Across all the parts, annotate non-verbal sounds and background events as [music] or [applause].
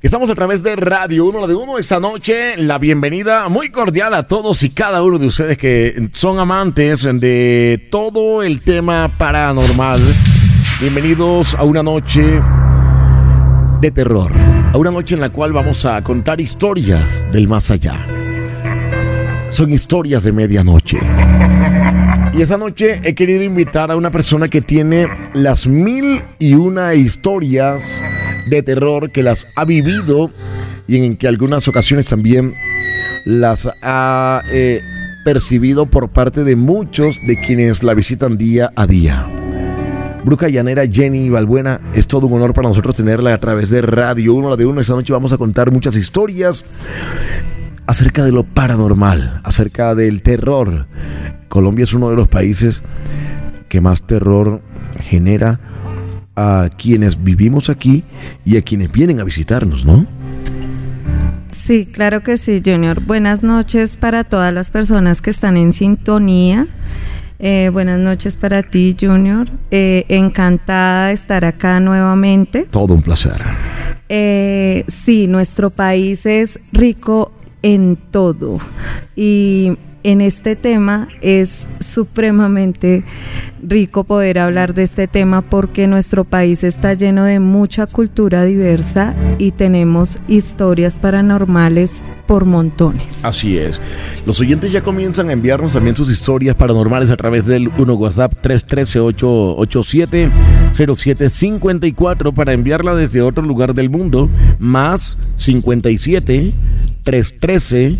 Estamos a través de Radio Uno, la de Uno, esta noche. La bienvenida muy cordial a todos y cada uno de ustedes que son amantes de todo el tema paranormal. Bienvenidos a una noche de terror. A una noche en la cual vamos a contar historias del más allá. Son historias de medianoche. Y esa noche he querido invitar a una persona que tiene las mil y una historias de terror que las ha vivido y en que algunas ocasiones también las ha eh, percibido por parte de muchos de quienes la visitan día a día. Bruja Llanera Jenny Balbuena, es todo un honor para nosotros tenerla a través de Radio 1, la de 1. Esta noche vamos a contar muchas historias acerca de lo paranormal, acerca del terror. Colombia es uno de los países que más terror genera a quienes vivimos aquí y a quienes vienen a visitarnos, ¿no? Sí, claro que sí, Junior. Buenas noches para todas las personas que están en sintonía. Eh, buenas noches para ti, Junior. Eh, encantada de estar acá nuevamente. Todo un placer. Eh, sí, nuestro país es rico en todo. Y en este tema es supremamente rico poder hablar de este tema porque nuestro país está lleno de mucha cultura diversa y tenemos historias paranormales por montones. Así es. Los oyentes ya comienzan a enviarnos también sus historias paranormales a través del 1 WhatsApp 313-887-0754 para enviarla desde otro lugar del mundo, más 57 313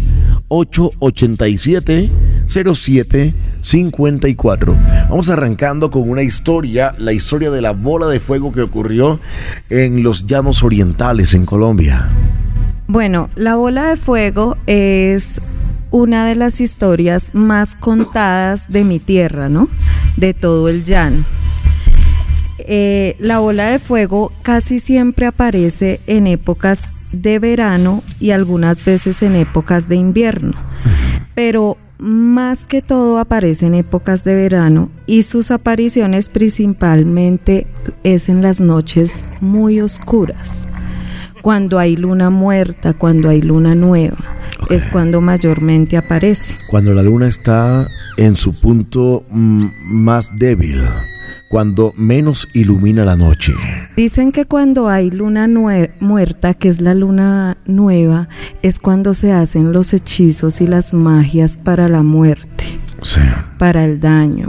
887 0754. Vamos arrancando con una historia, la historia de la bola de fuego que ocurrió en los llanos orientales en Colombia. Bueno, la bola de fuego es una de las historias más contadas de mi tierra, ¿no? De todo el llano. Eh, la bola de fuego casi siempre aparece en épocas de verano y algunas veces en épocas de invierno. Pero más que todo aparece en épocas de verano y sus apariciones principalmente es en las noches muy oscuras. Cuando hay luna muerta, cuando hay luna nueva, es cuando mayormente aparece. Cuando la luna está en su punto mm, más débil cuando menos ilumina la noche. Dicen que cuando hay luna muerta, que es la luna nueva, es cuando se hacen los hechizos y las magias para la muerte. Para el daño.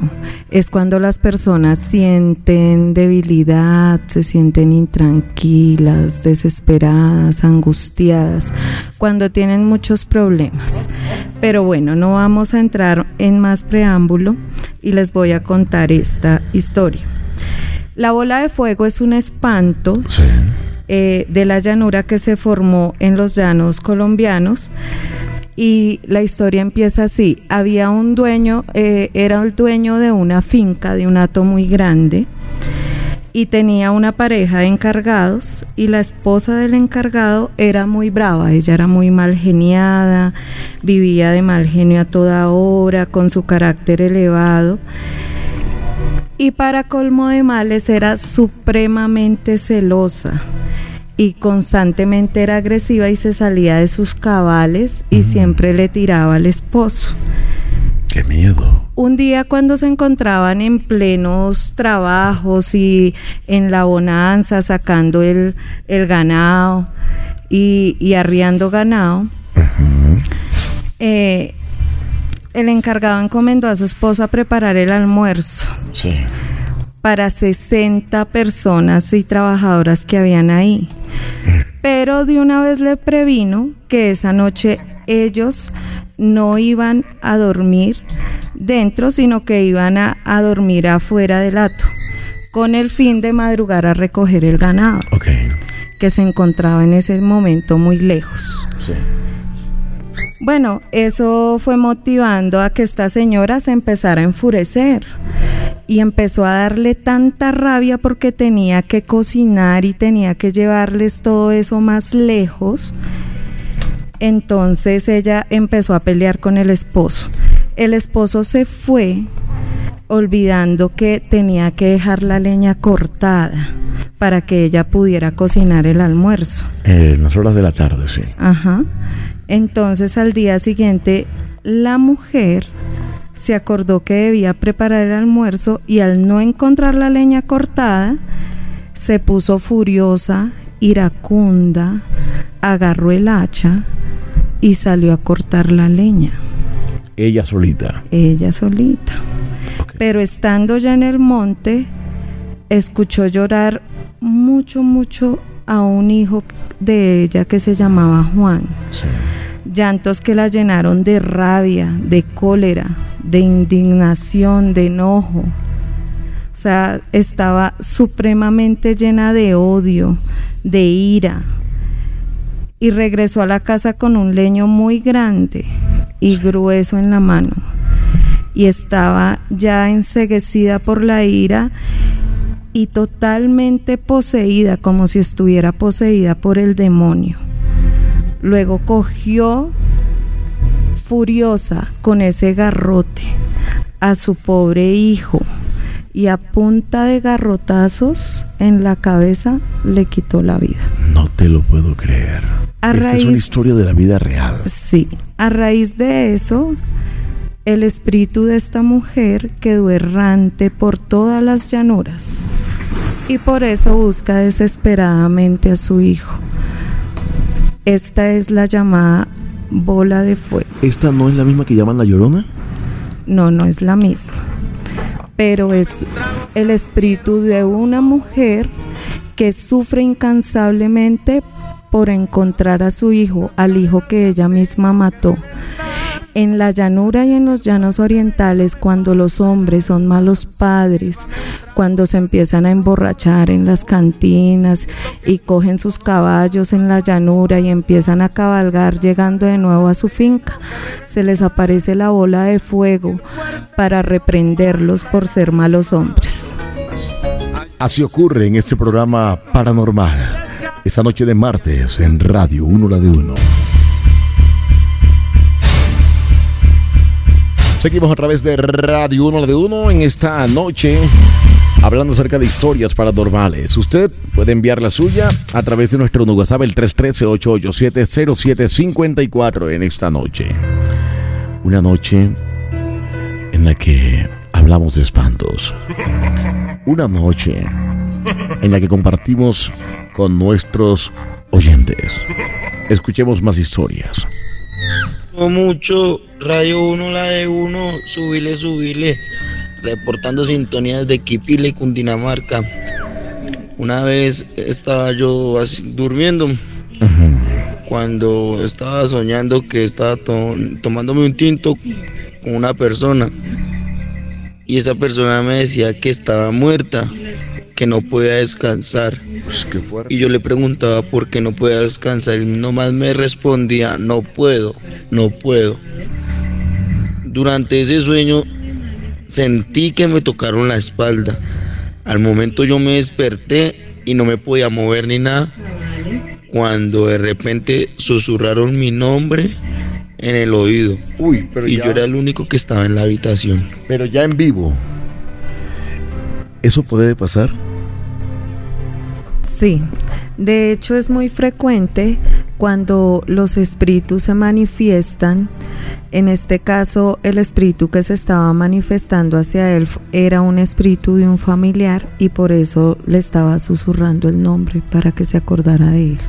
Es cuando las personas sienten debilidad, se sienten intranquilas, desesperadas, angustiadas, cuando tienen muchos problemas. Pero bueno, no vamos a entrar en más preámbulo y les voy a contar esta historia. La bola de fuego es un espanto eh, de la llanura que se formó en los llanos colombianos y la historia empieza así. Había un dueño, eh, era el dueño de una finca, de un hato muy grande, y tenía una pareja de encargados y la esposa del encargado era muy brava, ella era muy mal geniada, vivía de mal genio a toda hora, con su carácter elevado. Y para colmo de males era supremamente celosa y constantemente era agresiva y se salía de sus cabales y siempre le tiraba al esposo. ¡Qué miedo! Un día cuando se encontraban en plenos trabajos y en la bonanza sacando el, ganado y, arriando ganado, eh, el encargado encomendó a su esposa preparar el almuerzo. Sí para 60 personas y trabajadoras que habían ahí. Pero de una vez le previno que esa noche ellos no iban a dormir dentro, sino que iban a, dormir afuera del hato, con el fin de madrugar a recoger el ganado, que se encontraba en ese momento muy lejos. Bueno, eso fue motivando a que esta señora se empezara a enfurecer y empezó a darle tanta rabia porque tenía que cocinar y tenía que llevarles todo eso más lejos. Entonces ella empezó a pelear con el esposo. El esposo se fue olvidando que tenía que dejar la leña cortada para que ella pudiera cocinar el almuerzo. Eh, en las horas de la tarde, sí. Ajá. Entonces al día siguiente la mujer se acordó que debía preparar el almuerzo y al no encontrar la leña cortada, se puso furiosa, iracunda, agarró el hacha y salió a cortar la leña. Ella solita. Ella solita. Pero estando ya en el monte, escuchó llorar mucho, mucho a un hijo de ella que se llamaba Juan. Llantos que la llenaron de rabia, de cólera, de indignación, de enojo. O sea, estaba supremamente llena de odio, de ira. Y regresó a la casa con un leño muy grande y grueso en la mano. Y estaba ya enseguecida por la ira y totalmente poseída, como si estuviera poseída por el demonio. Luego cogió furiosa con ese garrote a su pobre hijo y a punta de garrotazos en la cabeza le quitó la vida. No te lo puedo creer. Esta es una historia de la vida real. Sí, a raíz de eso, el espíritu de esta mujer quedó errante por todas las llanuras y por eso busca desesperadamente a su hijo. Esta es la llamada bola de fuego. ¿Esta no es la misma que llaman la llorona? No, no es la misma. Pero es el espíritu de una mujer que sufre incansablemente por encontrar a su hijo, al hijo que ella misma mató. En la llanura y en los llanos orientales, cuando los hombres son malos padres, cuando se empiezan a emborrachar en las cantinas y cogen sus caballos en la llanura y empiezan a cabalgar llegando de nuevo a su finca, se les aparece la bola de fuego para reprenderlos por ser malos hombres. Así ocurre en este programa paranormal, esta noche de martes en Radio 1 La de Uno. Seguimos a través de Radio 1 de 1 en esta noche hablando acerca de historias paranormales. Usted puede enviar la suya a través de nuestro WhatsApp el 313-887-0754 en esta noche. Una noche en la que hablamos de espantos. Una noche en la que compartimos con nuestros oyentes. Escuchemos más historias mucho, Radio 1, la de 1, subile, subile, reportando sintonías de Quipile y Cundinamarca. Una vez estaba yo durmiendo, cuando estaba soñando que estaba tomándome un tinto con una persona, y esa persona me decía que estaba muerta que no podía descansar. Pues, y yo le preguntaba por qué no podía descansar y nomás me respondía, no puedo, no puedo. Durante ese sueño sentí que me tocaron la espalda. Al momento yo me desperté y no me podía mover ni nada. Cuando de repente susurraron mi nombre en el oído. Uy, pero y yo era el único que estaba en la habitación. Pero ya en vivo. ¿Eso puede pasar? Sí, de hecho es muy frecuente cuando los espíritus se manifiestan. En este caso, el espíritu que se estaba manifestando hacia él era un espíritu de un familiar y por eso le estaba susurrando el nombre para que se acordara de él.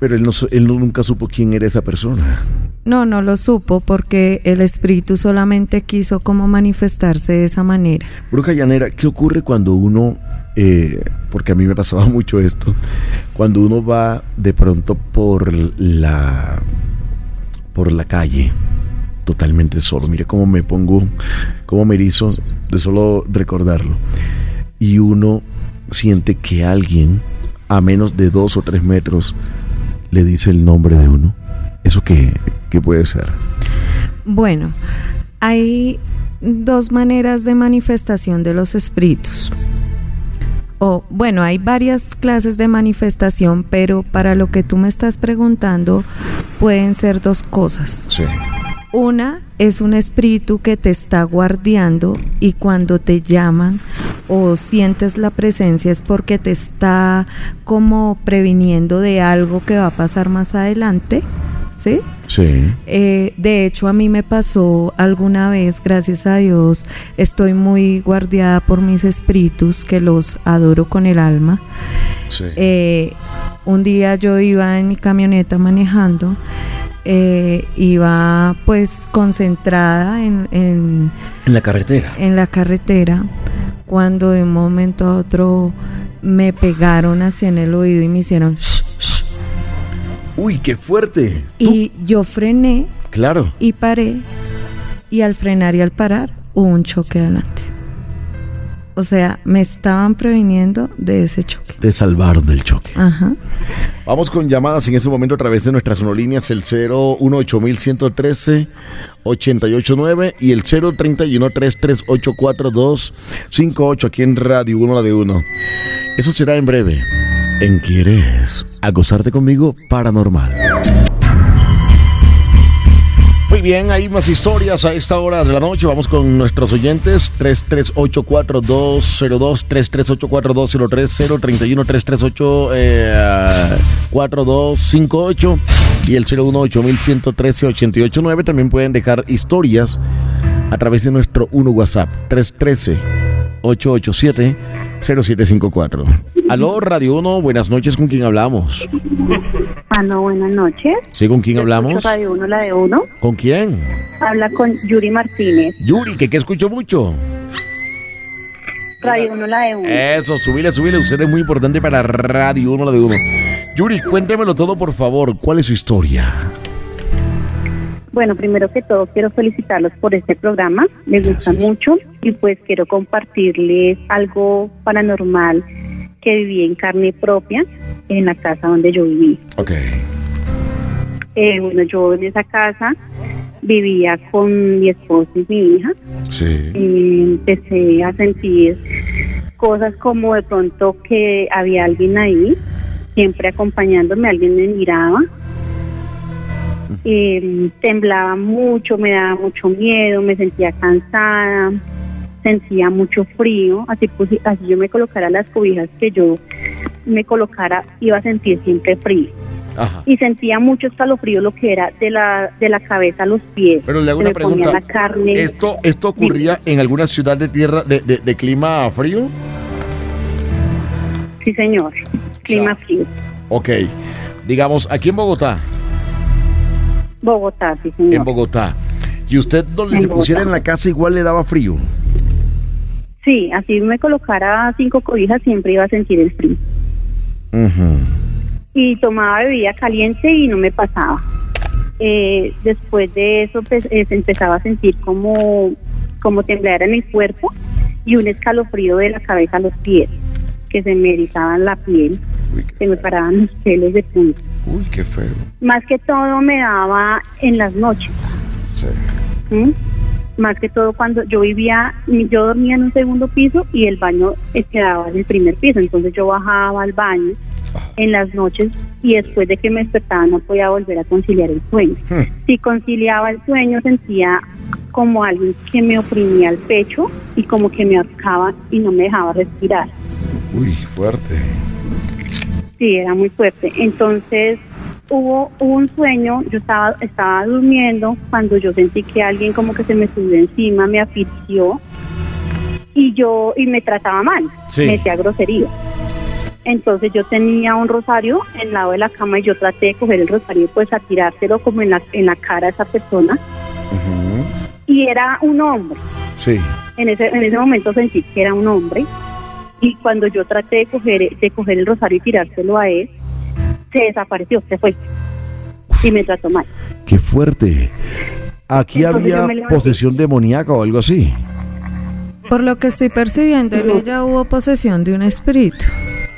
Pero él, no, él nunca supo quién era esa persona. No, no lo supo porque el espíritu solamente quiso como manifestarse de esa manera. Bruja Llanera, ¿qué ocurre cuando uno eh, porque a mí me pasaba [laughs] mucho esto, cuando uno va de pronto por la, por la calle, totalmente solo, mire cómo me pongo, cómo me erizo de solo recordarlo, y uno siente que alguien a menos de dos o tres metros le dice el nombre de uno. ¿Eso qué, qué puede ser? Bueno, hay dos maneras de manifestación de los espíritus o bueno, hay varias clases de manifestación, pero para lo que tú me estás preguntando pueden ser dos cosas. Sí. Una es un espíritu que te está guardiando y cuando te llaman o sientes la presencia es porque te está como previniendo de algo que va a pasar más adelante, ¿sí? Sí. Eh, de hecho, a mí me pasó alguna vez, gracias a Dios, estoy muy guardiada por mis espíritus, que los adoro con el alma. Sí. Eh, un día yo iba en mi camioneta manejando, eh, iba pues concentrada en, en, en la carretera. En la carretera, cuando de un momento a otro me pegaron hacia en el oído y me hicieron... Shh, shh. Uy, qué fuerte. Y yo frené. Claro. Y paré. Y al frenar y al parar hubo un choque adelante. O sea, me estaban previniendo de ese choque. De salvar del choque. Ajá. Vamos con llamadas en ese momento a través de nuestras sonolíneas, el 018113 889 y el 031 3384258 aquí en Radio 1 la de 1. Eso será en breve. En Quieres acosarte conmigo paranormal. Muy bien, hay más historias a esta hora de la noche. Vamos con nuestros oyentes. 3384202, 3384203, 031 338 4258 y el 018113 889. También pueden dejar historias a través de nuestro 1 WhatsApp 313 887 0754. Aló, Radio 1, buenas noches, ¿con quién hablamos? Aló, buenas noches. Sí, ¿con quién hablamos? Radio 1, la de 1. ¿Con quién? Habla con Yuri Martínez. Yuri, ¿que, que escucho mucho? Radio 1, la de 1. Eso, subile, subile, usted es muy importante para Radio 1, la de 1. Yuri, cuéntemelo todo, por favor, ¿cuál es su historia? Bueno, primero que todo quiero felicitarlos por este programa, me gusta mucho y pues quiero compartirles algo paranormal que viví en carne propia en la casa donde yo viví. Ok. Eh, bueno, yo en esa casa vivía con mi esposo y mi hija. Sí. Eh, empecé a sentir cosas como de pronto que había alguien ahí, siempre acompañándome, alguien me miraba. Eh, temblaba mucho, me daba mucho miedo, me sentía cansada, sentía mucho frío, así pues, así yo me colocara las cobijas que yo me colocara, iba a sentir siempre frío. Ajá. Y sentía mucho escalofrío lo que era de la, de la cabeza a los pies. Pero le hago una pregunta. la carne. ¿Esto, ¿Esto ocurría en alguna ciudad de tierra de, de- de clima frío? Sí, señor. Clima sea, frío. Ok. Digamos, aquí en Bogotá. Bogotá, sí, señor. En Bogotá. ¿Y usted donde En se pusiera en la casa igual le daba frío? Sí, así me colocara cinco cobijas siempre iba a sentir el frío. Ujú. Y tomaba bebida caliente y no me pasaba. Eh, después de eso pues, eh, se empezaba a sentir como, como temblar en el cuerpo y un escalofrío de la cabeza a los pies, que se me erizaban la piel, se me paraban los pelos de punta. Uy, qué feo. Más que todo me daba en las noches. Sí. ¿m? Más que todo cuando yo vivía, yo dormía en un segundo piso y el baño eh, quedaba en el primer piso, entonces yo bajaba al baño en las noches y después de que me despertaba no podía volver a conciliar el sueño. Hmm. Si conciliaba el sueño sentía como alguien que me oprimía el pecho y como que me ahorcaba y no me dejaba respirar. Uy, fuerte. Sí, era muy fuerte. Entonces hubo, hubo un sueño, yo estaba, estaba durmiendo cuando yo sentí que alguien como que se me subió encima, me asfixió y yo y me trataba mal, Sí. me decía grosería. Entonces yo tenía un rosario en el lado de la cama y yo traté de coger el rosario pues a tirárselo como en la, en la cara a esa persona y era un hombre. Sí. En ese, en ese momento sentí que era un hombre y cuando yo traté de coger, de coger el rosario y tirárselo a él, se desapareció, se fue y me trató mal. Qué fuerte. Aquí Entonces había posesión demoníaca o algo así. Por lo que estoy percibiendo, en ella hubo posesión de un espíritu.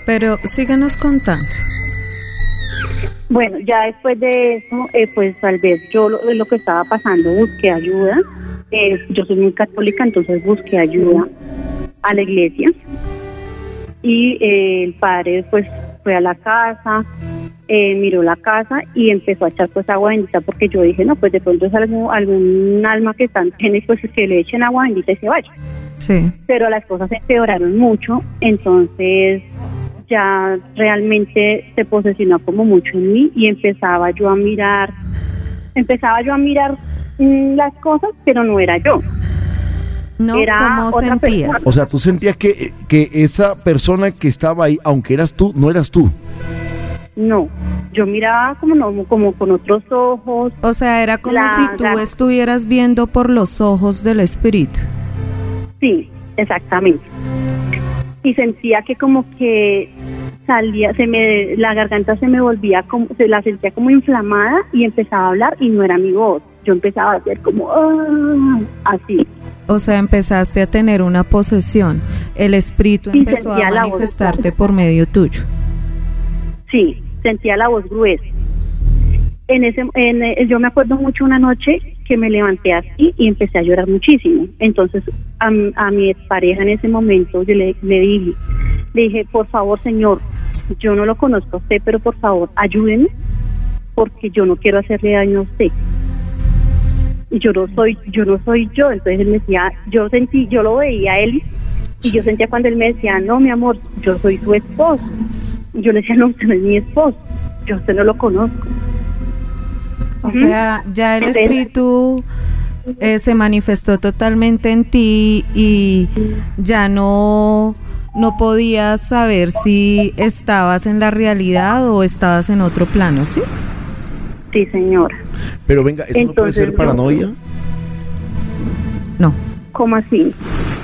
Pero síganos contando. Bueno, ya después de eso, eh, pues tal vez yo lo, lo que estaba pasando busqué ayuda. Eh, yo soy muy católica, entonces busqué ayuda a la iglesia. Y eh, el padre, pues fue a la casa, eh, miró la casa y empezó a echar pues agua bendita porque yo dije, no, pues de pronto es algún, algún alma que está en pues que le echen agua bendita y se vaya. Sí. Pero las cosas empeoraron mucho, entonces ya realmente se posesionó como mucho en mí y empezaba yo a mirar, empezaba yo a mirar mm, las cosas, pero no era yo. No, ¿cómo sentías? O sea, tú sentías que, que esa persona que estaba ahí, aunque eras tú, no eras tú. No, yo miraba como no, como con otros ojos. O sea, era como si tú estuvieras viendo por los ojos del espíritu. Sí, exactamente. Y sentía que como que salía, se me, la garganta se me volvía como, se la sentía como inflamada y empezaba a hablar y no era mi voz. Yo empezaba a hacer como ah", así. O sea, empezaste a tener una posesión. El espíritu empezó a manifestarte por medio tuyo. Sí, sentía la voz gruesa. En ese, en, eh, yo me acuerdo mucho una noche que me levanté así y empecé a llorar muchísimo. Entonces a, a mi pareja en ese momento yo le, le dije, le dije, por favor señor, yo no lo conozco a usted, pero por favor ayúdenme porque yo no quiero hacerle daño a usted y yo no soy yo no soy yo. Entonces él me decía yo sentí yo lo veía a él y yo sentía cuando él me decía no mi amor yo soy su esposo y yo le decía no usted no es mi esposo yo usted no lo conozco o sea ya el espíritu eh, se manifestó totalmente en ti y ya no no podías saber si estabas en la realidad o estabas en otro plano, ¿sí? Sí, señora. Pero venga, ¿eso no puede ser paranoia? No. ¿Cómo así?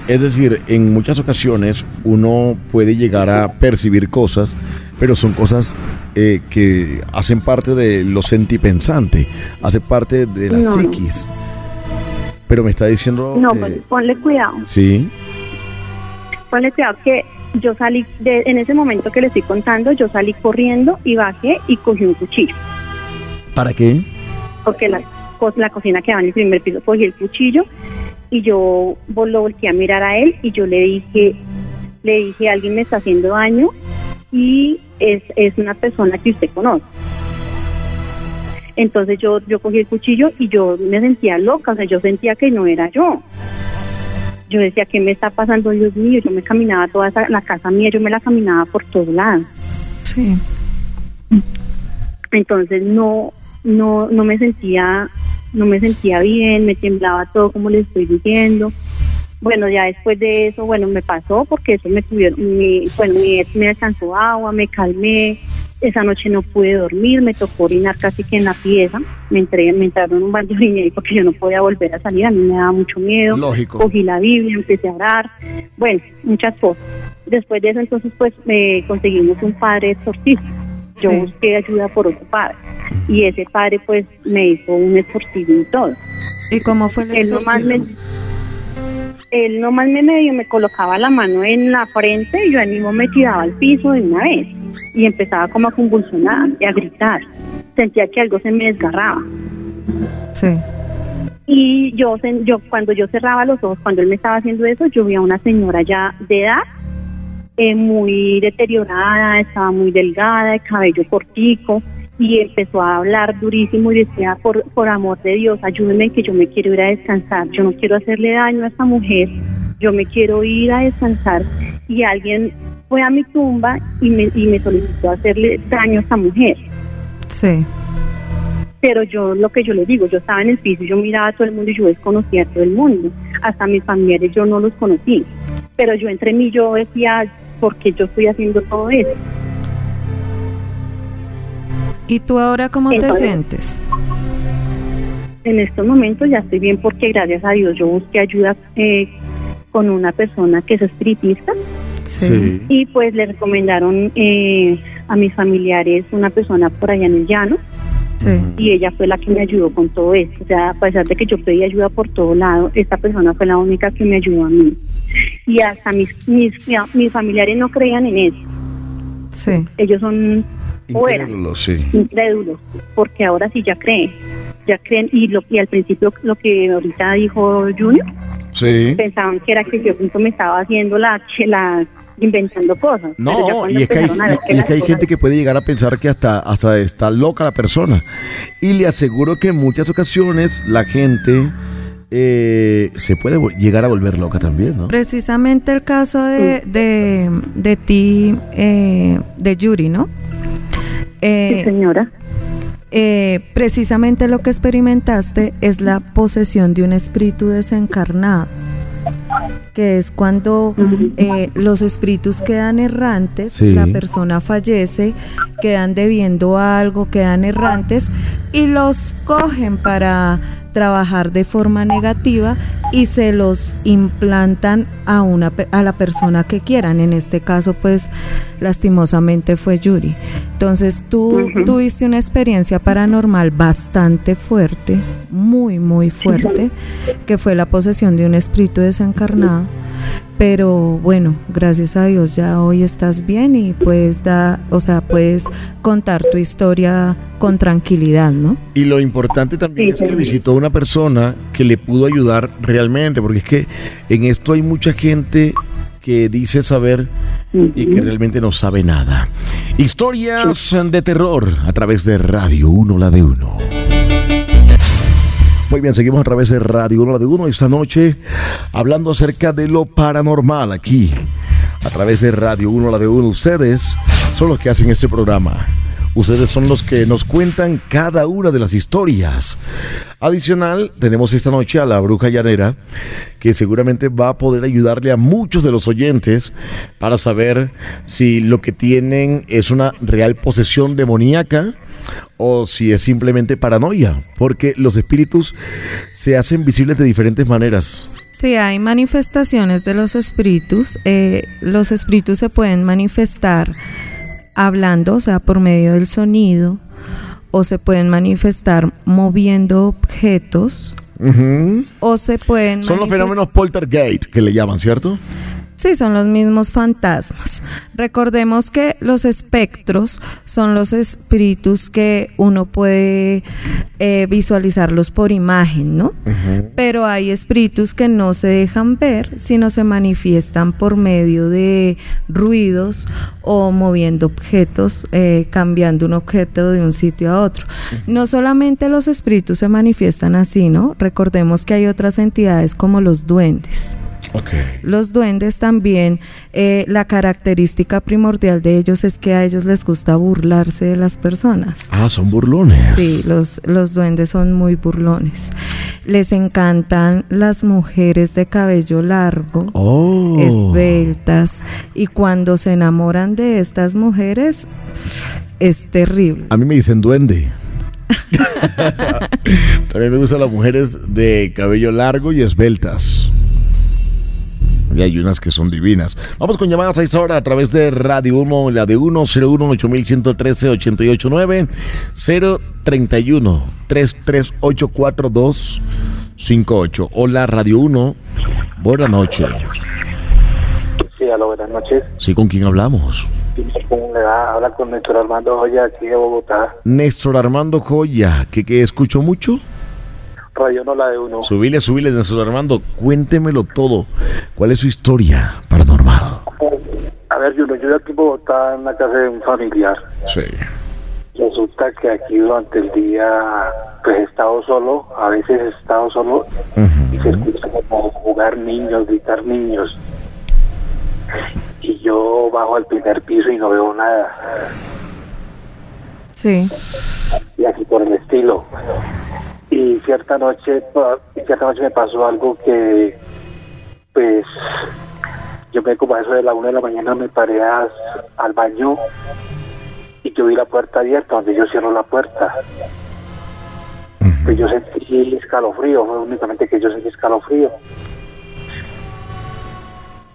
Es decir, en muchas ocasiones uno puede llegar a percibir cosas, pero son cosas eh, que hacen parte de lo sentipensante, hace parte de la psiquis. Pero me está diciendo. No, pues, ponle cuidado. Sí. Ponle cuidado que yo salí, de, en ese momento que le estoy contando, yo salí corriendo y bajé y cogí un cuchillo. ¿Para qué? Porque la, la cocina quedaba en el primer piso, cogí el cuchillo y yo lo volteé a mirar a él y yo le dije, le dije, alguien me está haciendo daño y es, es una persona que usted conoce. Entonces yo, yo cogí el cuchillo y yo me sentía loca, o sea, yo sentía que no era yo. Yo decía, ¿qué me está pasando, Dios mío? Yo me caminaba toda la casa mía, yo me la caminaba por todos lados. Sí. Entonces no, no, no me sentía, no me sentía bien, me temblaba todo como le estoy diciendo. Bueno, ya después de eso, bueno, me pasó porque eso me tuvieron, mi, bueno, mi me alcanzó agua, me calmé, esa noche no pude dormir, me tocó orinar casi que en la pieza, me entré, me entraron en un baño y porque yo no podía volver a salir, a mí me daba mucho miedo, Lógico. cogí la Biblia, empecé a orar, bueno, muchas cosas. Después de eso entonces pues me conseguimos un padre exorcista yo busqué ayuda por otro padre y ese padre pues me hizo un exorcismo y todo. ¿Y cómo fue el él Nomás me, él nomás me medio me colocaba la mano en la frente y yo ahí mismo me tiraba al piso de una vez y empezaba como a convulsionar y a gritar. Sentía que algo se me desgarraba. Sí. Y yo, yo cuando yo cerraba los ojos, cuando él me estaba haciendo eso, yo vi a una señora ya de edad eh, muy deteriorada, estaba muy delgada, de cabello cortico y empezó a hablar durísimo y decía, por, por amor de Dios, ayúdeme que yo me quiero ir a descansar, yo no quiero hacerle daño a esta mujer, yo me quiero ir a descansar y alguien fue a mi tumba y me, y me solicitó hacerle daño a esta mujer. Sí. Pero yo, lo que yo le digo, yo estaba en el piso, yo miraba a todo el mundo y yo desconocía a todo el mundo, hasta mis familiares yo no los conocí, pero yo entre mí yo decía, porque yo estoy haciendo todo eso. ¿Y tú ahora cómo te sientes? En estos momentos ya estoy bien porque gracias a Dios yo busqué ayuda eh, con una persona que es espiritista. Sí. Y pues le recomendaron eh, a mis familiares una persona por allá en el llano. Sí. Y ella fue la que me ayudó con todo esto. O sea, a pesar de que yo pedí ayuda por todo lado, esta persona fue la única que me ayudó a mí y hasta mis, mis, mis familiares no creían en eso. Sí. Ellos son incrédulos, sí. incrédulos, porque ahora sí ya creen, ya creen y lo y al principio lo que ahorita dijo Junior, sí. pensaban que era que yo me estaba haciendo la la inventando cosas. No, y es que, hay, gente que puede llegar a pensar que hasta, hasta está loca la persona. Y le aseguro que en muchas ocasiones la gente eh, se puede llegar a volver loca también, ¿no? Precisamente el caso de, de, ti, eh, de Yuri, ¿no? sí, señora. Eh, precisamente lo que experimentaste es la posesión de un espíritu desencarnado, que es cuando eh, los espíritus quedan errantes, la persona fallece, quedan debiendo algo, quedan errantes y los cogen para trabajar de forma negativa y se los implantan a una a la persona que quieran. En este caso, pues lastimosamente fue Yuri. Entonces, tú tuviste una experiencia paranormal bastante fuerte, muy muy fuerte, que fue la posesión de un espíritu desencarnado pero bueno, gracias a Dios ya hoy estás bien y puedes dar, o sea, puedes contar tu historia con tranquilidad, ¿no? Y lo importante también es que visitó una persona que le pudo ayudar realmente, porque es que en esto hay mucha gente que dice saber y que realmente no sabe nada. Historias de terror a través de Radio 1, la de uno. Muy bien, seguimos a través de Radio 1 de Uno esta noche hablando acerca de lo paranormal aquí. A través de Radio 1 la de Uno, ustedes son los que hacen este programa. Ustedes son los que nos cuentan cada una de las historias. Adicional, tenemos esta noche a la bruja llanera, que seguramente va a poder ayudarle a muchos de los oyentes para saber si lo que tienen es una real posesión demoníaca o si es simplemente paranoia, porque los espíritus se hacen visibles de diferentes maneras. Sí, hay manifestaciones de los espíritus. Eh, los espíritus se pueden manifestar hablando, o sea, por medio del sonido, o se pueden manifestar moviendo objetos, o se pueden... Son los fenómenos poltergeist que le llaman, ¿cierto? Sí, son los mismos fantasmas. Recordemos que los espectros son los espíritus que uno puede eh, visualizarlos por imagen, ¿no? Pero hay espíritus que no se dejan ver, sino se manifiestan por medio de ruidos o moviendo objetos, eh, cambiando un objeto de un sitio a otro. No solamente los espíritus se manifiestan así, ¿no? Recordemos que hay otras entidades como los duendes. Los duendes también, eh, la característica primordial de ellos es que a ellos les gusta burlarse de las personas. Ah, son burlones. Sí, los, los duendes son muy burlones. Les encantan las mujeres de cabello largo, oh. esbeltas, y cuando se enamoran de estas mujeres, es terrible. A mí me dicen duende. [laughs] [laughs] También me gustan las mujeres de cabello largo y esbeltas. Y hay unas que son divinas. Vamos con llamadas a esa hora a través de Radio 1, la de 1, 01 8113 889 031 3384258. Hola Radio 1, buenas noches. Sí, hola, buenas noches. Sí, ¿con quién hablamos? ¿Cómo le va? Habla con Néstor Armando Joya, aquí de Bogotá. Néstor Armando Joya, ¿que, que escucho mucho? Radio No La de Uno. Subile, subile, Armando, cuéntemelo todo. ¿Cuál es su historia paranormal? A ver, yo, yo aquí en Bogotá en la casa de un familiar. Sí. Resulta que aquí durante el día pues he estado solo, a veces he estado solo y se escucha como jugar niños, gritar niños. Y yo bajo al primer piso y no veo nada. Sí. Y aquí por el estilo y cierta noche cierta noche me pasó algo que pues yo me como a eso de la una de la mañana me paré al baño y yo vi la puerta abierta donde yo cierro la puerta. Pues yo sentí escalofrío fue únicamente que yo sentí escalofrío.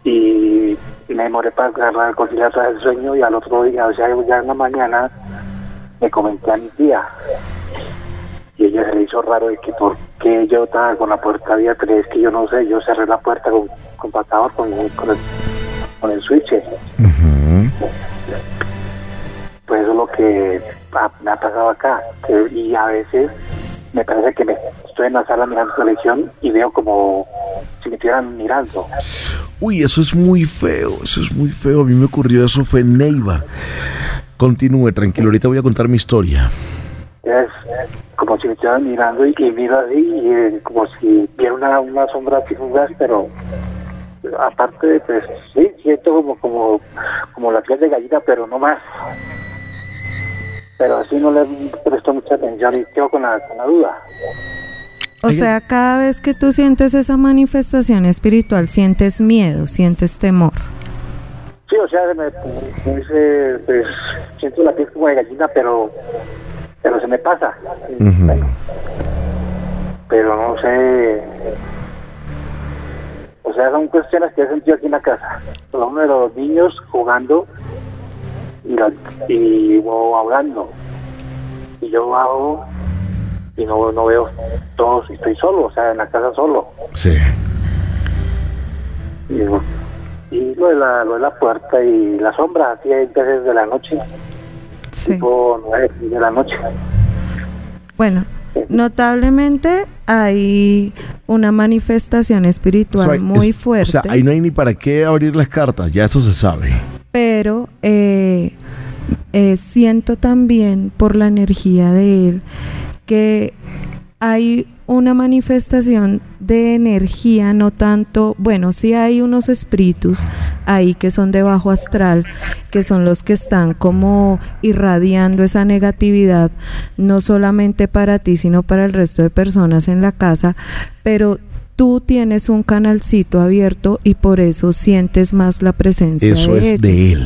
Y, me demoré para agarrar conciliar el sueño y al otro día o sea ya en la mañana me comenté a mi tía y ella se le hizo raro de que por qué yo estaba con la puerta abierta, es que yo no sé, yo cerré la puerta con, con patador, con, con, el, con el switch. Pues eso es lo que me ha pasado acá. y a veces me parece que me estoy en la sala mirando televisión y veo como si me estuvieran mirando. Uy, eso es muy feo, eso es muy feo. A mí me ocurrió eso, fue en Neiva. Continúe, tranquilo, ahorita voy a contar mi historia. Es como si me estuvieran mirando y que mira así, y, eh, como si viera una, una sombra así fugaz, pero aparte pues sí, siento como como como la piel de gallina, pero no más. Pero así no le presto mucha atención y quedo con la, con la duda. O sea, cada vez que tú sientes esa manifestación espiritual, sientes miedo, sientes temor. Sí, o sea, me, me dice, pues, siento la piel como de gallina, pero, pero se me pasa. Pero no sé. O sea, son cuestiones que he sentido aquí en la casa. Uno de los niños jugando y, la, y hablando. Y yo bajo y no, no veo todos, y estoy solo, o sea, en la casa solo. Sí. Y, y lo, de la, lo de la puerta y la sombra, así hay veces de la noche, Sí. tipo nueve de la noche. Bueno, notablemente hay una manifestación espiritual O sea, muy es- fuerte. O sea, ahí no hay ni para qué abrir las cartas, ya eso se sabe. pero eh, eh, siento también por la energía de él que hay una manifestación de energía, no tanto, bueno, sí hay unos espíritus ahí que son de bajo astral, que son los que están como irradiando esa negatividad, no solamente para ti, sino para el resto de personas en la casa, pero tú tienes un canalcito abierto y por eso sientes más la presencia Eso de es ellos. de él.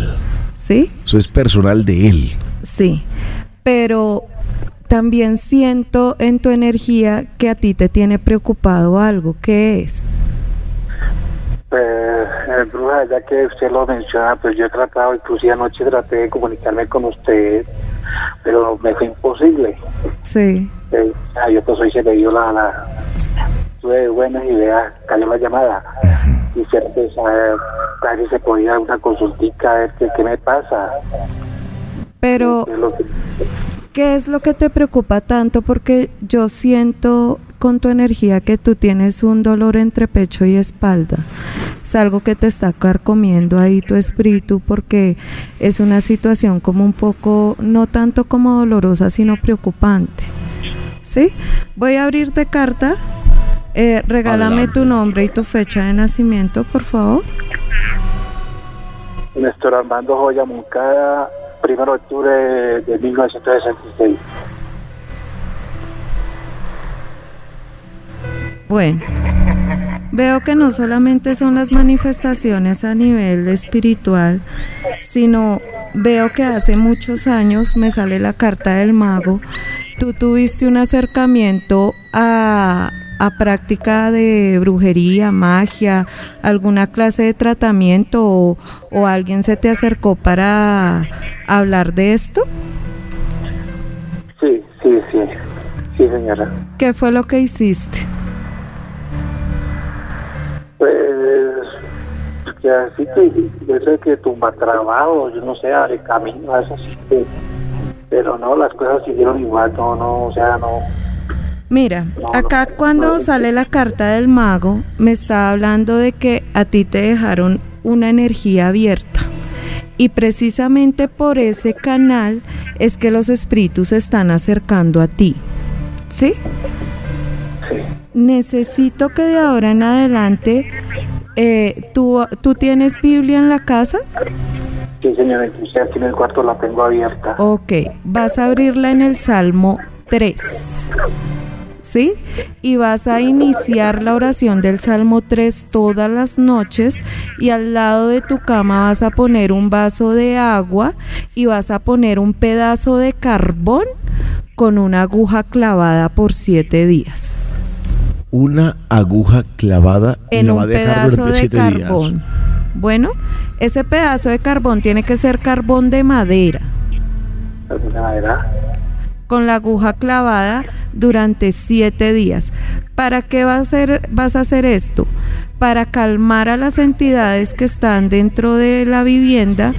¿Sí? Eso es personal de él. Sí, pero también siento en tu energía que a ti te tiene preocupado algo. ¿Qué es? Pues, eh, bruja, ya que usted lo menciona, pues yo he tratado, inclusive anoche traté de comunicarme con usted, pero me fue imposible. Sí, Eh, yo pues hoy se le dio la, la tuve buenas ideas, cayó la llamada y cierto, saber a ver si se podía dar una consultica, a ver qué, qué me pasa. pero ¿qué es lo que te preocupa tanto? Porque yo siento con tu energía que tú tienes un dolor entre pecho y espalda. Es algo que te está carcomiendo ahí tu espíritu porque es una situación como un poco, no tanto como dolorosa, sino preocupante. ¿Sí? Voy a abrirte carta. Eh, regálame Adelante. tu nombre y tu fecha de nacimiento, por favor. Néstor Armando Joya Moncada, primero de octubre de 1966. Bueno, veo que no solamente son las manifestaciones a nivel espiritual, sino veo que hace muchos años me sale la carta del mago. Tú tuviste un acercamiento a, a práctica de brujería, magia, alguna clase de tratamiento o, o alguien se te acercó para hablar de esto. Sí, sí, sí, sí, señora. ¿Qué fue lo que hiciste? Pues, que así que yo sé que tumba trabajo, yo no sé, abre camino, eso sí que, pero no, las cosas siguieron igual, no, no, o sea, no, Mira, acá cuando sale la carta del mago, me está hablando de que a ti te dejaron una energía abierta. Y precisamente por ese canal es que los espíritus se están acercando a ti. ¿Sí? sí, Necesito que de ahora en adelante, eh, ¿tú, ¿tú tienes Biblia en la casa? sí, señora, aquí en el cuarto la tengo abierta. Ok, vas a abrirla en el Salmo 3. ¿Sí? Y vas a iniciar la oración del Salmo 3 todas las noches y al lado de tu cama vas a poner un vaso de agua y vas a poner un pedazo de carbón con una aguja clavada por siete días. Una aguja clavada y En la va a un dejar pedazo durante de siete carbón. días. Bueno, ese pedazo de carbón tiene que ser carbón de madera. De manera. Con la aguja clavada durante siete días. ¿Para qué a vas a hacer esto? Para calmar a las entidades que están dentro de la vivienda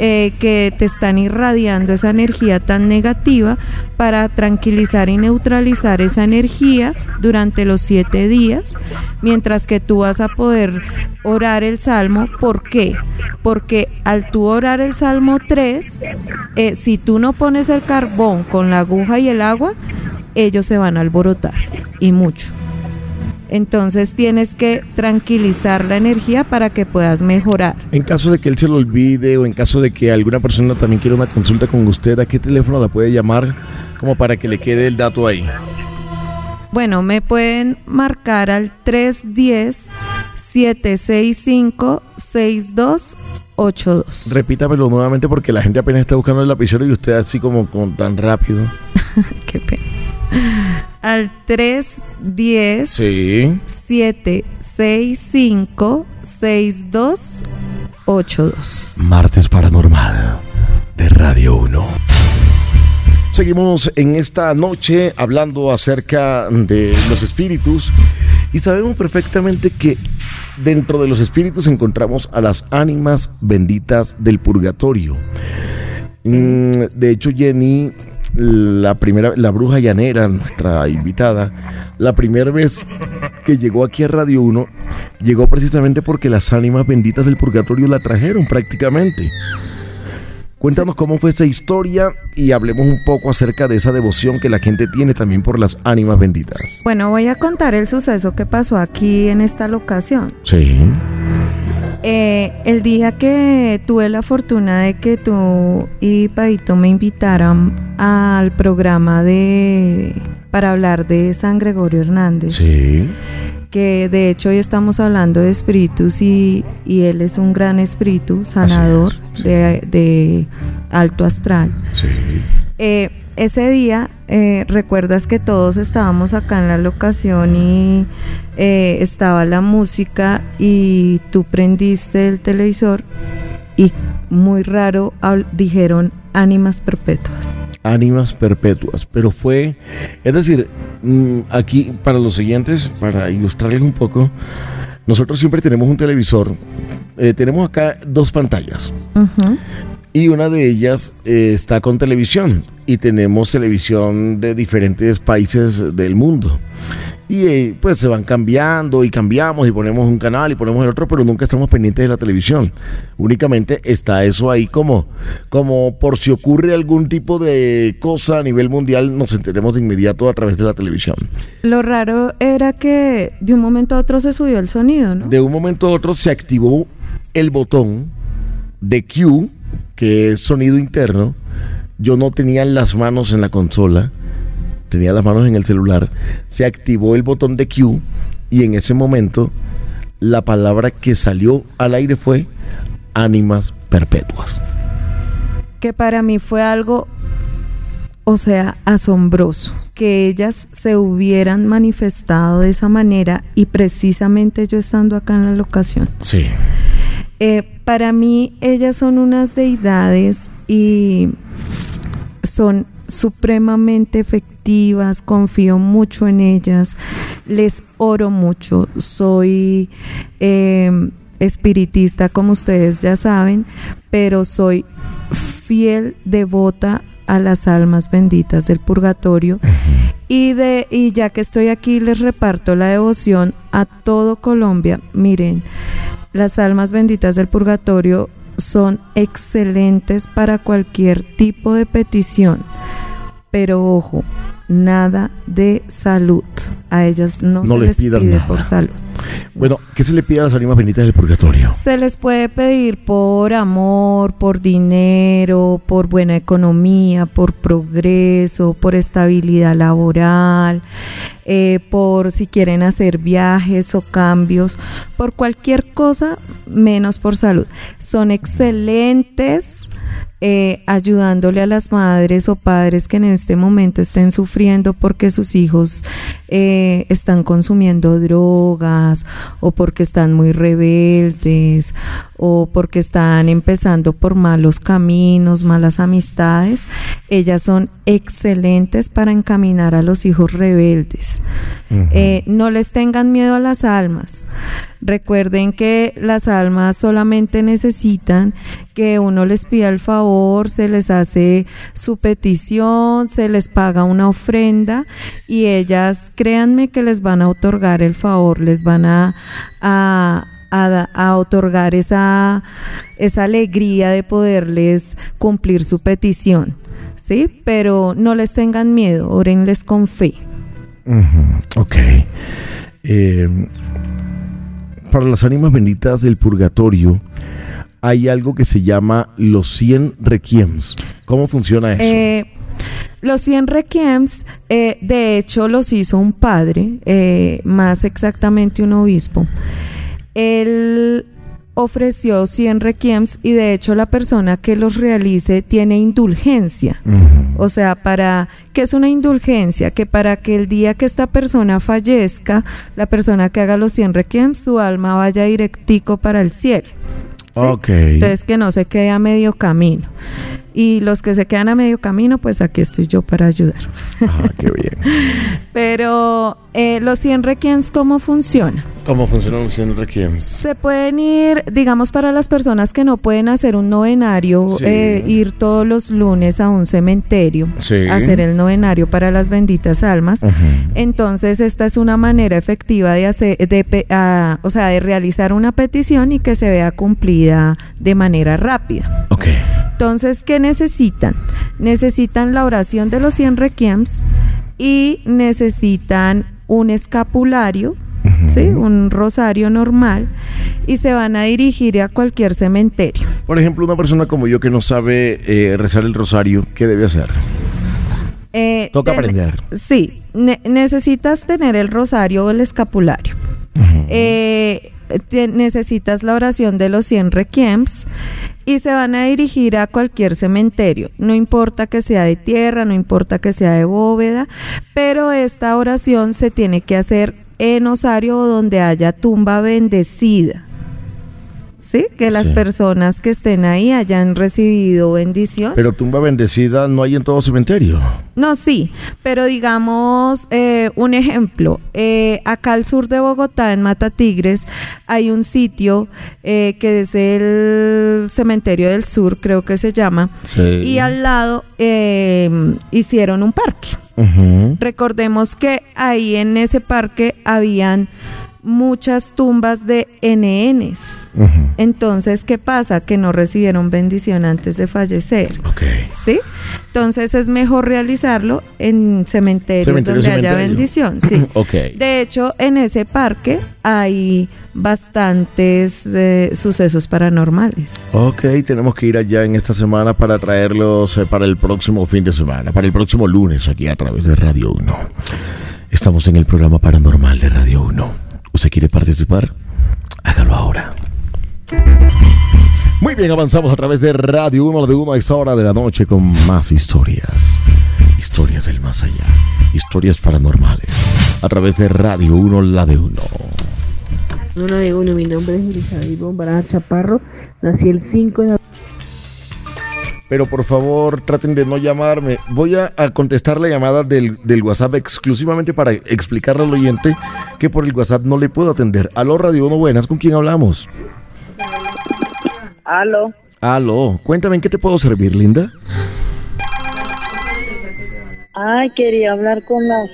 eh, que te están irradiando esa energía tan negativa para tranquilizar y neutralizar esa energía durante los siete días, mientras que tú vas a poder orar el salmo. ¿Por qué? Porque al tú orar el salmo 3, eh, si tú no pones el carbón con la aguja y el agua, ellos se van a alborotar y mucho. Entonces tienes que tranquilizar la energía para que puedas mejorar. En caso de que él se lo olvide o en caso de que alguna persona también quiera una consulta con usted, ¿a qué teléfono la puede llamar como para que le quede el dato ahí? Bueno, me pueden marcar al 310-765-6282. Repítamelo nuevamente porque la gente apenas está buscando el lapicero y usted así como con tan rápido. [laughs] qué pena al 310 sí. 765 6282. Martes Paranormal de Radio 1. Seguimos en esta noche hablando acerca de los espíritus y sabemos perfectamente que dentro de los espíritus encontramos a las ánimas benditas del purgatorio. Mm, de hecho, Jenny la primera, la bruja llanera, nuestra invitada, la primera vez que llegó aquí a Radio 1, llegó precisamente porque las ánimas benditas del purgatorio la trajeron prácticamente. Cuéntanos cómo fue esa historia y hablemos un poco acerca de esa devoción que la gente tiene también por las ánimas benditas. Bueno, voy a contar el suceso que pasó aquí en esta locación. Sí. Eh, el día que tuve la fortuna de que tú y Paito me invitaran al programa de para hablar de San Gregorio Hernández. Sí. Que de hecho hoy estamos hablando de espíritus y, él es un gran espíritu sanador de, alto astral. Sí. Eh, ese día, eh, recuerdas que todos estábamos acá en la locación y eh, estaba la música y tú prendiste el televisor y muy raro dijeron ánimas perpetuas. Ánimas perpetuas, pero fue, es decir, mm, aquí para los siguientes, para ilustrarles un poco, nosotros siempre tenemos un televisor, eh, tenemos acá dos pantallas y una de ellas está con televisión y tenemos televisión de diferentes países del mundo. Y eh, pues se van cambiando y cambiamos y ponemos un canal y ponemos el otro, pero nunca estamos pendientes de la televisión. Únicamente está eso ahí como, como por si ocurre algún tipo de cosa a nivel mundial, nos enteremos de inmediato a través de la televisión. Lo raro era que de un momento a otro se subió el sonido, ¿no? De un momento a otro se activó el botón de Q, que es sonido interno, yo no tenía las manos en la consola, tenía las manos en el celular, se activó el botón de Q y en ese momento la palabra que salió al aire fue ánimas perpetuas. Que para mí fue algo, o sea, asombroso, que ellas se hubieran manifestado de esa manera y precisamente yo estando acá en la locación. Sí. Eh, para mí ellas son unas deidades y son supremamente efectivas, confío mucho en ellas, les oro mucho, soy em, espiritista como ustedes ya saben, pero soy fiel, devota a las almas benditas del purgatorio y de y ya que estoy aquí les reparto la devoción a todo Colombia. Miren, las almas benditas del purgatorio son excelentes para cualquier tipo de petición. Pero ojo, nada de salud. A ellas no, se les, pide por salud. Bueno, ¿qué se le pide a las ánimas benditas del purgatorio? Se les puede pedir por amor, por dinero, por buena economía, por progreso, por estabilidad laboral, eh, por si quieren hacer viajes o cambios, por cualquier cosa menos por salud. Son excelentes eh, ayudándole a las madres o padres que en este momento estén sufriendo porque sus hijos eh, están consumiendo drogas o porque están muy rebeldes o porque están empezando por malos caminos, malas amistades. Ellas son excelentes para encaminar a los hijos rebeldes. Eh, no les tengan miedo a las almas. Recuerden que las almas solamente necesitan que uno les pida el favor, se les hace su petición, se les paga una ofrenda y ellas, créanme que les van a otorgar el favor, les van a, a a, otorgar esa, esa alegría de poderles cumplir su petición. ¿Sí? Pero no les tengan miedo, orenles con fe. Ok. Eh, para las ánimas benditas del purgatorio hay algo que se llama los 100 requiems. ¿Cómo funciona eso? Eh, los 100 requiems, eh, de hecho, los hizo un padre, más exactamente un obispo. Él ofreció 100 requiems y de hecho la persona que los realice tiene indulgencia. O sea, para ¿qué es una indulgencia? Que para que el día que esta persona fallezca, la persona que haga los 100 requiems, su alma vaya directico para el cielo. Entonces que no se quede a medio camino. Y los que se quedan a medio camino, pues aquí estoy yo para ayudar. Ah, qué bien. [laughs] Pero eh, los 100 requiems, ¿cómo funciona? ¿Cómo funcionan los 100 requiems? Se pueden ir, digamos, para las personas que no pueden hacer un novenario, eh, ir todos los lunes a un cementerio, hacer el novenario para las benditas almas. Entonces, esta es una manera efectiva de hacer, de, o sea, de realizar una petición y que se vea cumplida de manera rápida. Ok. Entonces, ¿qué necesitan? Necesitan la oración de los 100 requiems y necesitan un escapulario, ¿sí? un rosario normal, y se van a dirigir a cualquier cementerio. Por ejemplo, una persona como yo que no sabe eh, rezar el rosario, ¿qué debe hacer? Eh, Toca aprender. Sí, necesitas tener el rosario o el escapulario. Eh, necesitas la oración de los 100 requiems y se van a dirigir a cualquier cementerio. No importa que sea de tierra, no importa que sea de bóveda, pero esta oración se tiene que hacer en Osario donde haya tumba bendecida. ¿Sí? Que las personas que estén ahí hayan recibido bendición. Pero tumba bendecida no hay en todo cementerio. No, sí, pero digamos eh, un ejemplo, eh, acá al sur de Bogotá, en Mata Tigres, hay un sitio eh, que es el cementerio del sur, creo que se llama, y al lado hicieron un parque. Recordemos que ahí en ese parque habían muchas tumbas de NNs. Entonces, ¿qué pasa? Que no recibieron bendición antes de fallecer. ¿Sí? Entonces es mejor realizarlo en cementerios donde haya bendición. [laughs] Sí. De hecho, en ese parque hay bastantes eh, sucesos paranormales. Ok, tenemos que ir allá en esta semana para traerlos eh, para el próximo fin de semana, para el próximo lunes aquí a través de Radio 1. Estamos en el programa paranormal de Radio 1 ¿Usted quiere participar? Hágalo ahora. Muy bien, avanzamos a través de Radio 1, de 1 a esta hora de la noche con más historias. Historias del más allá. Historias paranormales. A través de Radio 1, la de 1. Hola de 1, mi nombre es Elizabeth Bombarada Chaparro. Nací el 5 de pero por favor traten de no llamarme. Voy a, contestar la llamada del, WhatsApp exclusivamente para explicarle al oyente que por el WhatsApp no le puedo atender. Aló, Radio Uno Buenas, ¿con quién hablamos? Aló. Aló, cuéntame, ¿en qué te puedo servir, Linda? Ay, quería hablar con la...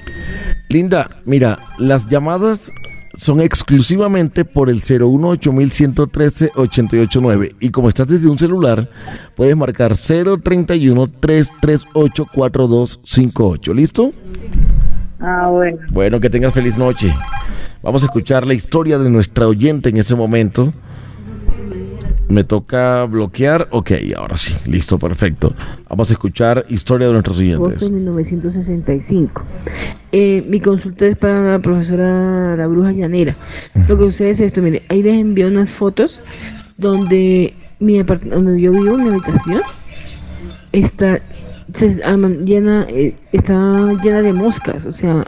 Linda, mira, las llamadas son exclusivamente por el 018-113-889. Y como estás desde un celular, puedes marcar 031-338-4258. ¿Listo? Ah, bueno. Bueno, que tengas feliz noche. Vamos a escuchar la historia de nuestra oyente en ese momento. Me toca bloquear. Ok, ahora sí, listo, perfecto. Vamos a escuchar historia de nuestros oyentes. 1965. Eh, mi consulta es para la profesora La Bruja Llanera. Lo que sucede es esto, mire, ahí les envió unas fotos donde mi donde yo vivo, mi habitación, está llena, eh, está llena de moscas, o sea,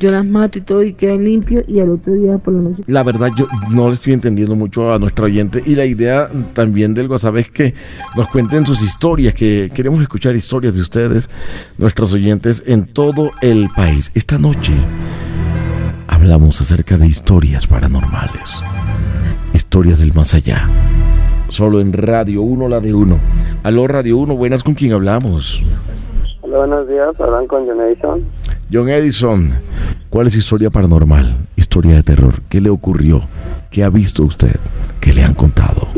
yo las mato y todo y queda limpio y al otro día por la noche. La verdad yo no le estoy entendiendo mucho a nuestro oyente y la idea también del WhatsApp es que nos cuenten sus historias, que queremos escuchar historias de ustedes, nuestros oyentes en todo el país. Esta noche hablamos acerca de historias paranormales, historias del más allá. Solo en Radio 1, la de 1. Aló, Radio 1, buenas, ¿con quién hablamos? Hola, buenos días, hablan con John Edison. John Edison, ¿cuál es su historia paranormal? Historia de terror. ¿Qué le ocurrió? ¿Qué ha visto usted? ¿Qué le han contado?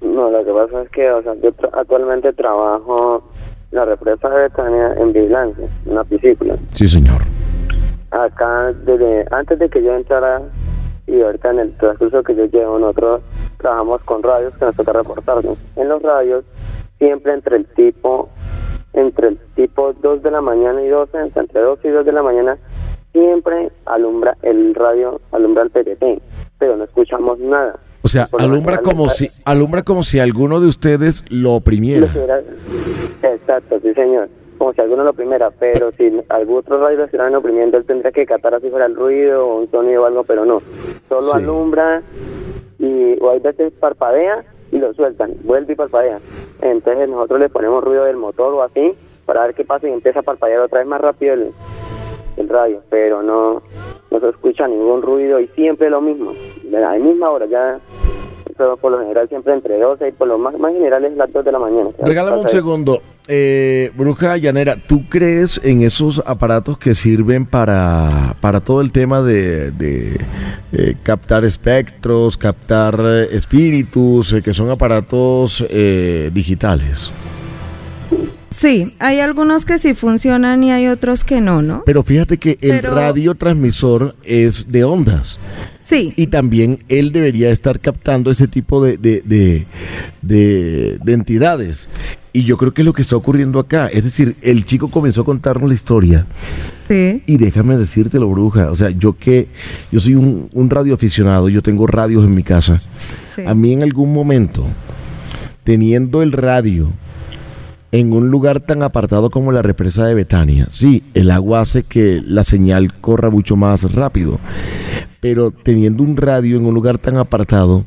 No, lo que pasa es que o sea, yo actualmente trabajo en la represa de Betania en vigilancia, en una piscícula. Sí, señor. Acá, desde antes de que yo entrara y ahorita en el transcurso que yo llevo, nosotros trabajamos con radios que nos toca reportarnos. En los radios, siempre entre el tipo entre el tipo 2 de la mañana y 12, entre 2 y 2 de la mañana, siempre alumbra el radio, alumbra el PTT, pero no escuchamos nada. O sea, alumbra como si alumbra como si alguno de ustedes lo oprimiera. Exacto, sí señor. Como si alguno lo oprimiera, pero si algún otro radio lo estuvieran oprimiendo, él tendría que catar así fuera el ruido o un sonido o algo, pero no. Solo alumbra y o hay veces parpadea y lo sueltan, vuelve y parpadea. Entonces nosotros le ponemos ruido del motor o así para ver qué pasa y empieza a parpadear otra vez más rápido el, el radio, pero no, no se escucha ningún ruido y siempre lo mismo, a la misma hora ya pero por lo general siempre entre 12 y por lo más, más general es las 2 de la mañana. Regálame un segundo. Eh, Bruja Llanera, ¿tú crees en esos aparatos que sirven para, para todo el tema de, eh, captar espectros, captar eh, espíritus, que son aparatos digitales? Sí, hay algunos que sí funcionan y hay otros que no, ¿no? Pero fíjate que el radiotransmisor es de ondas. Sí. Y también él debería estar captando ese tipo de, de, entidades. Y yo creo que es lo que está ocurriendo acá. Es decir, el chico comenzó a contarnos la historia. Sí. Y déjame decírtelo, bruja. O sea, yo que yo soy un, un radioaficionado, yo tengo radios en mi casa. Sí. A mí en algún momento, teniendo el radio en un lugar tan apartado como la represa de Betania. Sí, el agua hace que la señal corra mucho más rápido, pero teniendo un radio en un lugar tan apartado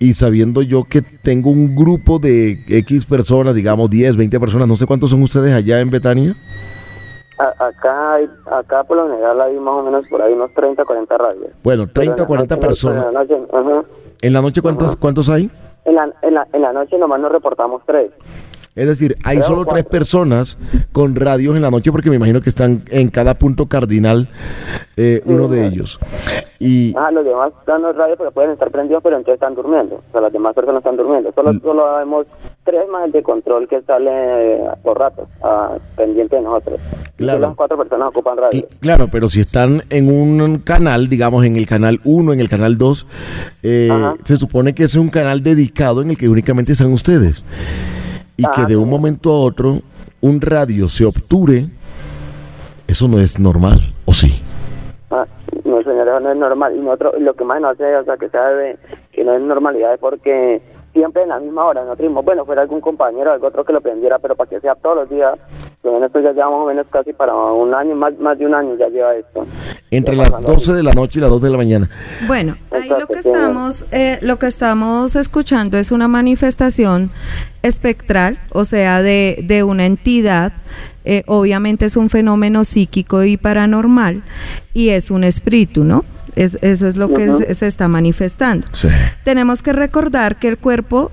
y sabiendo yo que tengo un grupo de X personas, digamos 10, 20 personas, no sé cuántos son ustedes allá en Betania. acá, acá por lo general hay más o menos por ahí unos 30, 40 radios. Bueno, 30, 40 personas. En la noche, ¿En la noche cuántos, cuántos hay? En la, en, la, en la noche nomás nos reportamos tres. Es decir, hay solo tres personas con radios en la noche porque me imagino que están en cada punto cardinal eh, uno de ellos. Y ah, los demás están los radios porque pueden estar prendidos, pero entonces están durmiendo. O sea, las demás personas están durmiendo. Solo, mm. solo vemos tres más el de control que sale eh, por rato, pendiente de nosotros. Claro. las cuatro personas ocupan radio. Claro, pero si están en un canal, digamos en el canal 1, en el canal 2, eh, se supone que es un canal dedicado en el que únicamente están ustedes y que de un momento a otro un radio se obture, eso no es normal, ¿o sí? Ah, no, señor, no es normal. Y nosotros, lo que más nos hace, o sea, que sabe que no es normalidad es porque siempre en la misma hora nosotros dijimos, bueno, fuera algún compañero o algo otro que lo prendiera, pero para que sea todos los días, pues esto ya lleva más o menos casi para un año, más, más de un año ya lleva esto. Entre las 12 de la noche y las 2 de la mañana. Bueno, ahí lo que estamos, eh, lo que estamos escuchando es una manifestación espectral, o sea, de, de una entidad. Eh, obviamente es un fenómeno psíquico y paranormal y es un espíritu, ¿no? Es, eso es lo que se, está manifestando. Tenemos que recordar que el cuerpo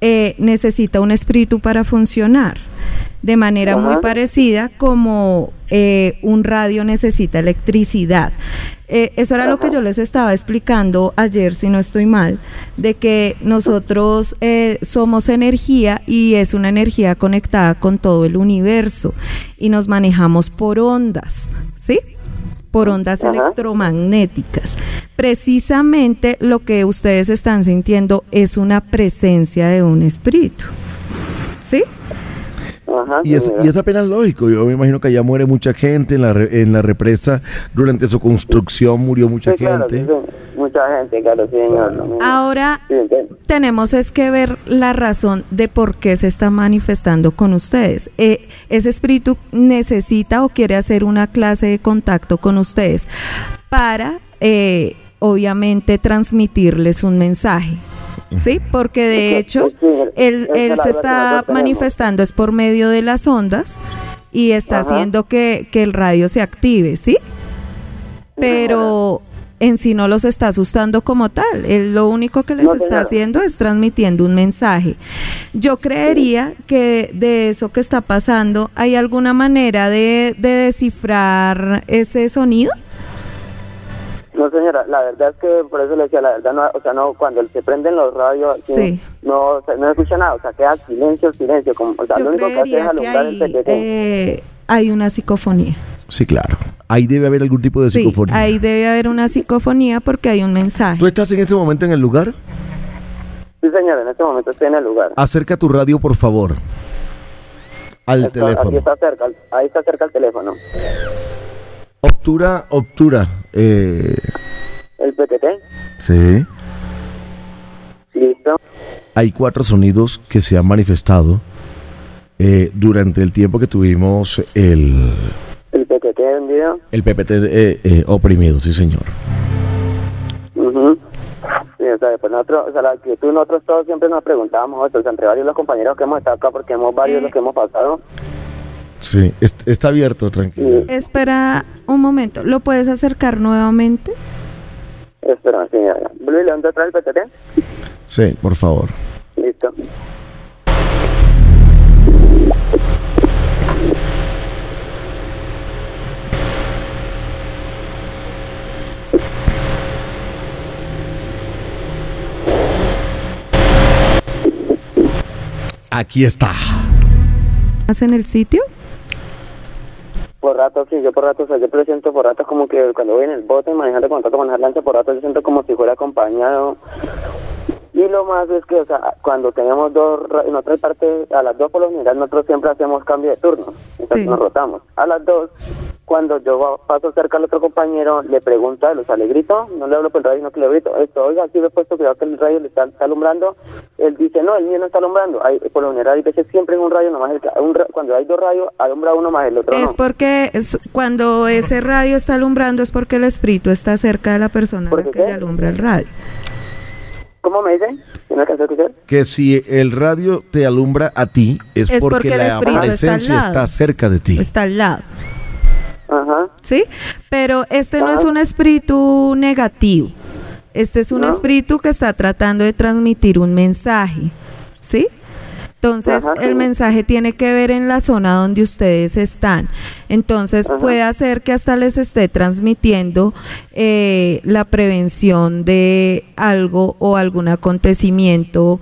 eh, necesita un espíritu para funcionar de manera muy parecida como eh, un radio necesita electricidad. Eh, eso era lo que yo les estaba explicando ayer, si no estoy mal, de que nosotros eh, somos energía y es una energía conectada con todo el universo y nos manejamos por ondas, ¿sí? Por ondas electromagnéticas. Precisamente lo que ustedes están sintiendo es una presencia de un espíritu. ¿Sí? Y, es, y es apenas lógico. Yo me imagino que allá muere mucha gente en la, en la represa. Durante su construcción murió mucha gente. mucha gente, claro, señor. Ahora tenemos es que ver la razón de por qué se está manifestando con ustedes. Eh, ese espíritu necesita o quiere hacer una clase de contacto con ustedes para, eh, obviamente, transmitirles un mensaje. Sí, porque de hecho él, él se está manifestando es por medio de las ondas y está haciendo que, el radio se active, ¿sí? pero en sí no los está asustando como tal. Él lo único que les está haciendo es transmitiendo un mensaje. Yo creería que de eso que está pasando, ¿hay alguna manera de, descifrar ese sonido? No, señora, la verdad es que por eso le decía, la verdad, no, o sea, no, cuando se prenden los radios, no, no escucha nada, o sea, queda silencio, silencio, como, o sea, lo único que hace es alumbrar el eh, hay una psicofonía. Sí, claro. Ahí debe haber algún tipo de psicofonía. Ahí debe haber una psicofonía porque hay un mensaje. ¿Tú estás en este momento en el lugar? Sí, señor, en este momento estoy en el lugar. Acerca tu radio, por favor. Al teléfono. está cerca, ahí está cerca el teléfono. Obtura, obtura. Eh... ¿El PTT? Sí. Listo. Hay cuatro sonidos que se han manifestado eh, durante el tiempo que tuvimos el ¿El PPT vendido? El PPT eh, eh, oprimido, sí, señor. Sí, o sea, pues nosotros, o sea, la actitud, nosotros todos siempre nos preguntábamos o sea, entre varios los compañeros que hemos estado acá, porque hemos varios los que hemos pasado. Sí, está abierto, tranquilo. Espera un momento, ¿lo puedes acercar nuevamente? Espera, sí, ya, ya. ¿Blue, ¿le otra el PTT? Sí, por favor. Listo. Aquí está. ¿Estás en el sitio? Por rato, sí, yo por rato, o sea, yo siento por rato como que cuando voy en el bote manejando con trato manejar lancha, por rato yo siento como si fuera acompañado. Y lo más es que, o sea, cuando tenemos dos, en otra parte, a las dos por lo general, nosotros siempre hacemos cambio de turno, entonces nos rotamos. A las dos cuando yo paso cerca al otro compañero, le pregunto a él, o sea, le grito, no le hablo por el radio, no que le grito, esto, oiga, aquí le he puesto cuidado que el radio le está, alumbrando, él dice, no, el mío no está alumbrando, hay, por lo general hay veces siempre en un radio, nomás el, un, cuando hay dos radios, alumbra uno más el otro Es porque es, cuando ese radio está alumbrando es porque el espíritu está cerca de la persona que le alumbra el radio. ¿Cómo me dicen? Que si el radio te alumbra a ti, es, porque, la presencia está cerca de ti. Está al lado. Ajá. ¿Sí? Pero este no es un espíritu negativo. Este es un espíritu que está tratando de transmitir un mensaje. Entonces, el mensaje tiene que ver en la zona donde ustedes están. Entonces, puede hacer que hasta les esté transmitiendo eh, la prevención de algo o algún acontecimiento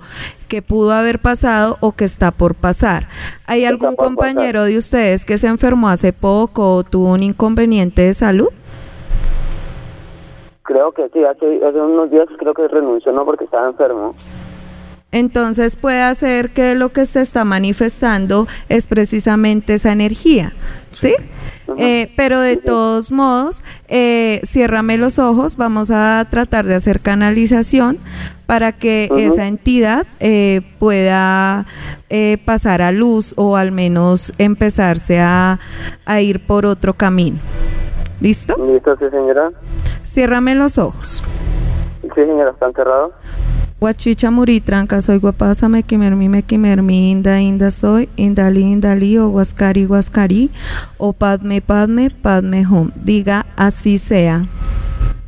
que pudo haber pasado o que está por pasar. ¿Hay algún compañero de ustedes que se enfermó hace poco o tuvo un inconveniente de salud? Creo que sí, hace, hace unos días creo que renunció, no porque estaba enfermo. Entonces puede hacer que lo que se está manifestando es precisamente esa energía, ¿sí? Eh, pero de todos modos, eh, ciérrame los ojos, vamos a tratar de hacer canalización para que esa entidad eh, pueda eh, pasar a luz o al menos empezarse a, a ir por otro camino. ¿Listo? Listo, sí, señora. Ciérrame los ojos. Sí, señora, ¿están cerrados? Guachicha tranca soy guapasa, mequimermi, mequimermi, inda, inda soy, indali, indali, o guascari, guascari, o padme, padme, padme home. Diga, así sea.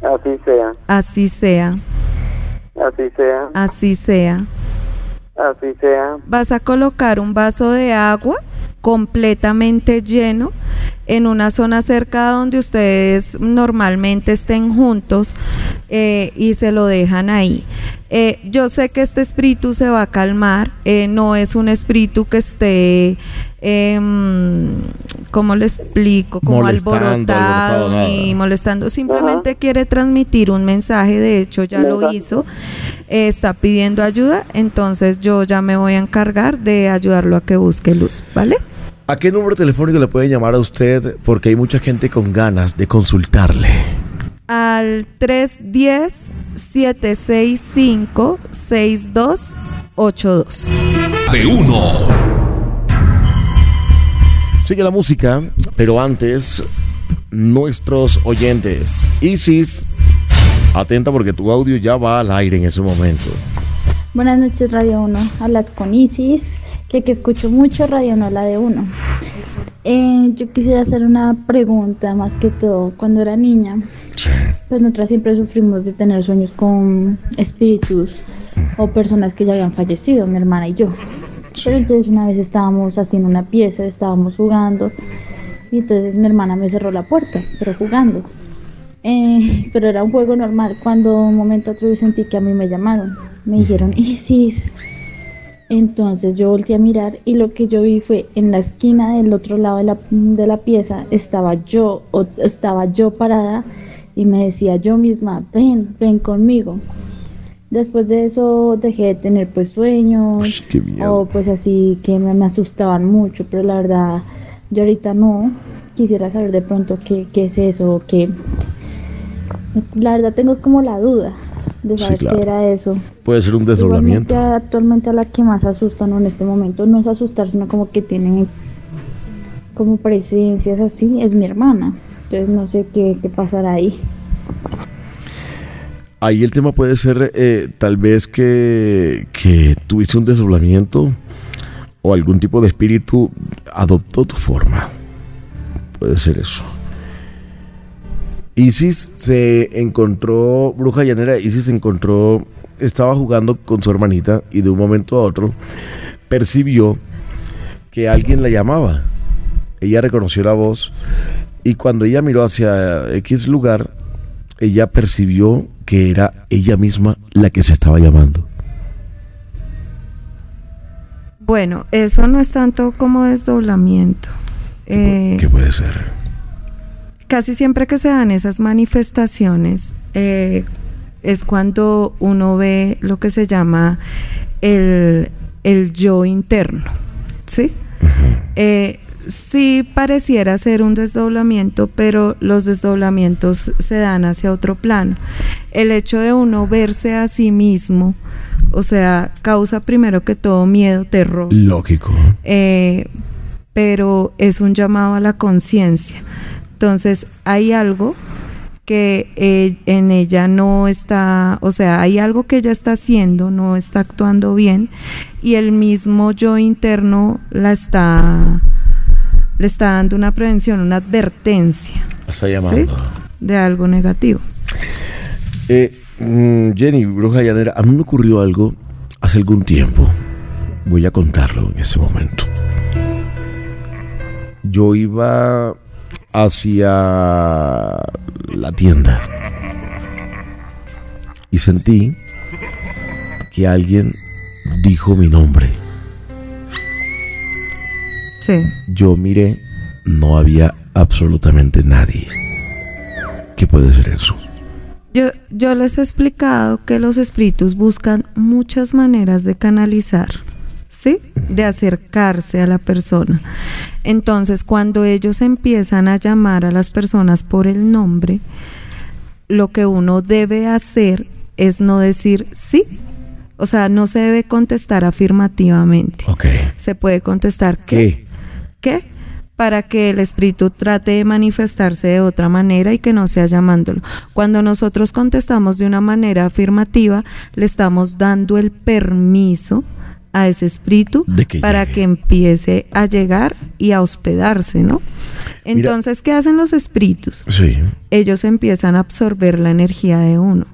Así sea. Así sea. Así sea. Así sea. Así sea. Vas a colocar un vaso de agua completamente lleno en una zona cerca donde ustedes normalmente estén juntos eh, y se lo dejan ahí. Eh, yo sé que este espíritu se va a calmar, eh, no es un espíritu que esté, eh, ¿cómo le explico? Como alborotado, ni molestando, simplemente quiere transmitir un mensaje, de hecho ya lo hizo, está pidiendo ayuda, entonces yo ya me voy a encargar de ayudarlo a que busque luz, ¿vale? ¿A qué número telefónico le pueden llamar a usted? Porque hay mucha gente con ganas de consultarle. Al 310-765-6282. De uno. Sigue la música, pero antes, nuestros oyentes. Isis, atenta porque tu audio ya va al aire en ese momento. Buenas noches, Radio 1. Hablas con Isis que, que escucho mucho Radio No la de Uno. Eh, yo quisiera hacer una pregunta más que todo. Cuando era niña, pues nosotras siempre sufrimos de tener sueños con espíritus o personas que ya habían fallecido, mi hermana y yo. Pero entonces una vez estábamos haciendo una pieza, estábamos jugando y entonces mi hermana me cerró la puerta, pero jugando. Eh, pero era un juego normal. Cuando un momento otro yo sentí que a mí me llamaron, me dijeron Isis. Entonces yo volteé a mirar y lo que yo vi fue en la esquina del otro lado de la, de la pieza estaba yo, o, estaba yo parada y me decía yo misma, ven, ven conmigo. Después de eso dejé de tener pues sueños o pues así que me, me, asustaban mucho, pero la verdad yo ahorita no quisiera saber de pronto qué, qué es eso, qué... La verdad tengo como la duda de saber qué era eso. Puede ser un desdoblamiento. actualmente a la que más asustan en este momento no es asustar, sino como que tienen como presencias así, es mi hermana. Entonces no sé qué, qué pasará ahí. Ahí el tema puede ser eh, tal vez que, que tuviste un desdoblamiento o algún tipo de espíritu adoptó tu forma. Puede ser eso. Isis se encontró, bruja llanera, Isis se encontró, estaba jugando con su hermanita y de un momento a otro percibió que alguien la llamaba. Ella reconoció la voz y cuando ella miró hacia X lugar, ella percibió que era ella misma la que se estaba llamando. Bueno, eso no es tanto como desdoblamiento. ¿Qué, eh, puede ser? Casi siempre que se dan esas manifestaciones eh, es cuando uno ve lo que se llama el, yo interno, ¿sí? Eh, sí pareciera ser un desdoblamiento, pero los desdoblamientos se dan hacia otro plano. El hecho de uno verse a sí mismo, o sea, causa primero que todo miedo, terror. Lógico. Eh, pero es un llamado a la conciencia. Entonces, hay algo que eh, en ella no está, o sea, hay algo que ella está haciendo, no está actuando bien, y el mismo yo interno la está, le está dando una prevención, una advertencia. Está llamando. De algo negativo. Eh, Mm, Jenny, bruja llanera, a mí me ocurrió algo hace algún tiempo. Voy a contarlo en ese momento. Yo iba hacia la tienda y sentí que alguien dijo mi nombre. Sí. Yo miré, no había absolutamente nadie. ¿Qué puede ser eso? Yo, yo les he explicado que los espíritus buscan muchas maneras de canalizar, De acercarse a la persona. Entonces, cuando ellos empiezan a llamar a las personas por el nombre, lo que uno debe hacer es no decir sí. O sea, no se debe contestar afirmativamente. Se puede contestar ¿qué? ¿Qué? para que el espíritu trate de manifestarse de otra manera y que no sea llamándolo. Cuando nosotros contestamos de una manera afirmativa, le estamos dando el permiso a ese espíritu para que empiece a llegar y a hospedarse, ¿no? Entonces, ¿qué hacen los espíritus? Sí. Ellos empiezan a absorber la energía de uno.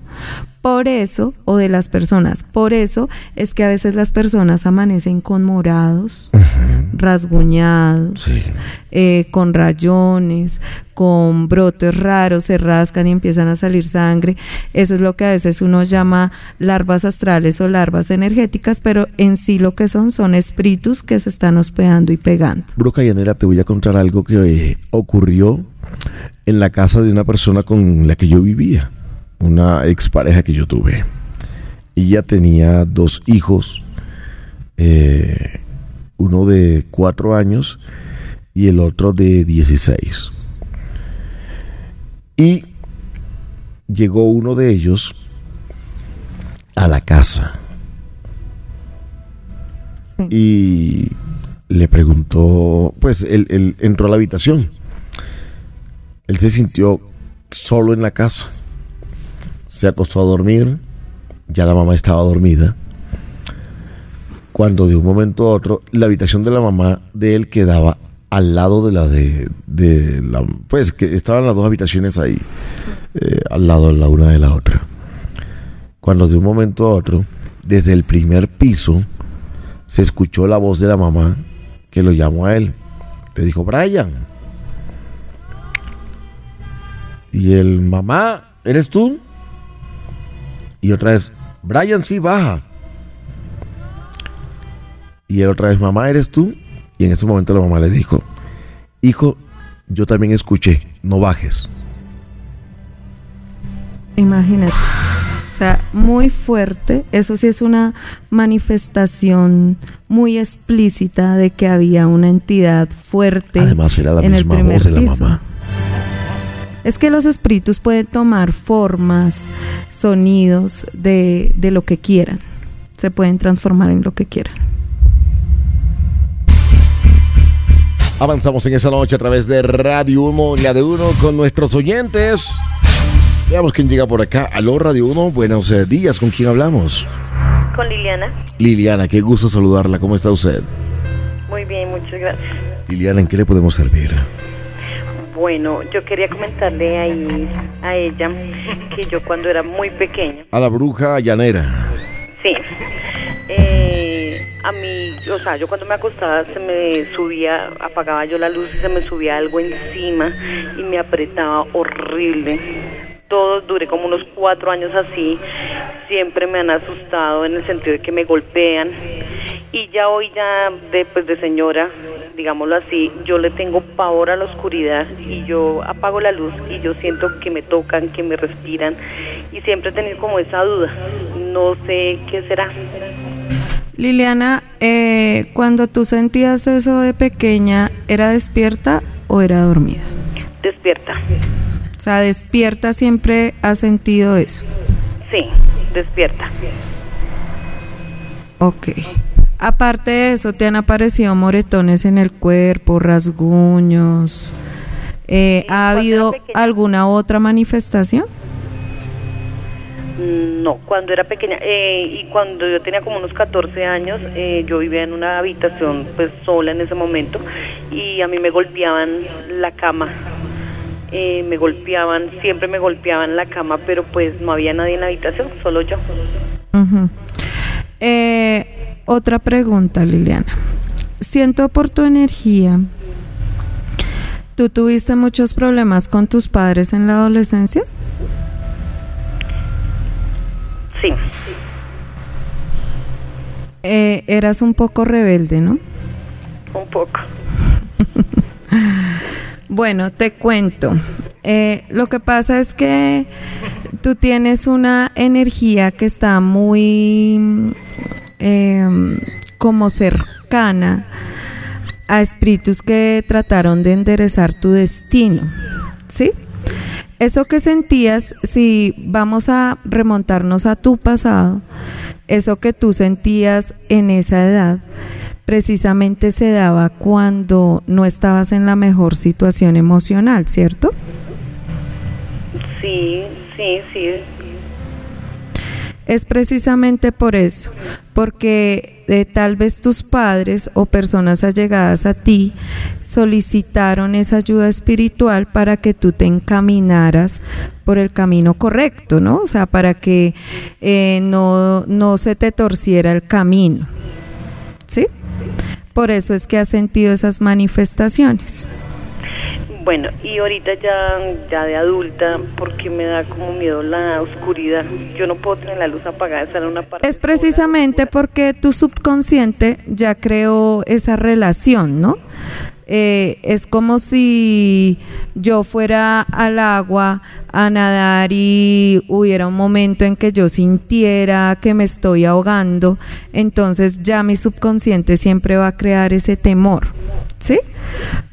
Por eso, o de las personas, por eso es que a veces las personas amanecen con morados, rasguñados, eh, con rayones, con brotes raros, se rascan y empiezan a salir sangre. Eso es lo que a veces uno llama larvas astrales o larvas energéticas, pero en sí lo que son son espíritus que se están hospedando y pegando. Bruca Llanera, te voy a contar algo que eh, ocurrió en la casa de una persona con la que yo vivía una expareja que yo tuve. Ella tenía dos hijos, eh, uno de cuatro años y el otro de 16. Y llegó uno de ellos a la casa y le preguntó, pues él, él entró a la habitación. Él se sintió solo en la casa se acostó a dormir, ya la mamá estaba dormida, cuando de un momento a otro la habitación de la mamá de él quedaba al lado de la de, de la, pues que estaban las dos habitaciones ahí, eh, al lado la una de la otra. Cuando de un momento a otro, desde el primer piso, se escuchó la voz de la mamá que lo llamó a él. Le dijo, Brian. Y el mamá, ¿eres tú? Y otra vez, Brian, sí, baja. Y él otra vez, mamá, ¿eres tú? Y en ese momento la mamá le dijo, hijo, yo también escuché, no bajes. Imagínate. O sea, muy fuerte. Eso sí es una manifestación muy explícita de que había una entidad fuerte. Además era la en misma voz de la mamá. Es que los espíritus pueden tomar formas, sonidos de, de lo que quieran. Se pueden transformar en lo que quieran. Avanzamos en esa noche a través de Radio 1, la de uno con nuestros oyentes. Veamos quién llega por acá. Aló, Radio 1, buenos eh, días. ¿Con quién hablamos? Con Liliana. Liliana, qué gusto saludarla. ¿Cómo está usted? Muy bien, muchas gracias. Liliana, ¿en qué le podemos servir? Bueno, yo quería comentarle ahí a ella que yo cuando era muy pequeña. A la bruja llanera. Sí. Eh, a mí, o sea, yo cuando me acostaba se me subía, apagaba yo la luz y se me subía algo encima y me apretaba horrible. Todo duré como unos cuatro años así. Siempre me han asustado en el sentido de que me golpean. Y ya hoy ya, después pues, de señora, digámoslo así, yo le tengo pavor a la oscuridad y yo apago la luz y yo siento que me tocan, que me respiran y siempre he tenido como esa duda. No sé qué será. Liliana, eh, cuando tú sentías eso de pequeña, ¿era despierta o era dormida? Despierta. Sea, despierta siempre has sentido eso. Sí, despierta. Ok. Aparte de eso, ¿te han aparecido moretones en el cuerpo, rasguños? Eh, ¿Ha habido alguna otra manifestación? No, cuando era pequeña eh, y cuando yo tenía como unos 14 años, eh, yo vivía en una habitación pues sola en ese momento y a mí me golpeaban la cama, eh, me golpeaban, siempre me golpeaban la cama, pero pues no había nadie en la habitación, solo yo. otra pregunta, Liliana. Siento por tu energía. ¿Tú tuviste muchos problemas con tus padres en la adolescencia? Sí. Eh, eras un poco rebelde, ¿no? Un poco. [laughs] bueno, te cuento. Eh, lo que pasa es que tú tienes una energía que está muy em, como cercana a espíritus que trataron de enderezar tu destino. ¿Sí? Eso que sentías, si vamos a remontarnos a tu pasado, eso que tú sentías en esa edad, precisamente se daba cuando no estabas en la mejor situación emocional, ¿cierto? Sí, sí, sí. Es precisamente por eso, porque de tal vez tus padres o personas allegadas a ti solicitaron esa ayuda espiritual para que tú te encaminaras por el camino correcto, ¿no? O sea, para que eh, no, no se te torciera el camino. ¿Sí? Por eso es que has sentido esas manifestaciones. Bueno, y ahorita ya, ya de adulta, porque me da como miedo la oscuridad. Yo no puedo tener la luz apagada, estar en una parte. Es precisamente porque tu subconsciente ya creó esa relación, ¿no? Eh, es como si yo fuera al agua a nadar y hubiera un momento en que yo sintiera que me estoy ahogando, entonces ya mi subconsciente siempre va a crear ese temor, ¿sí?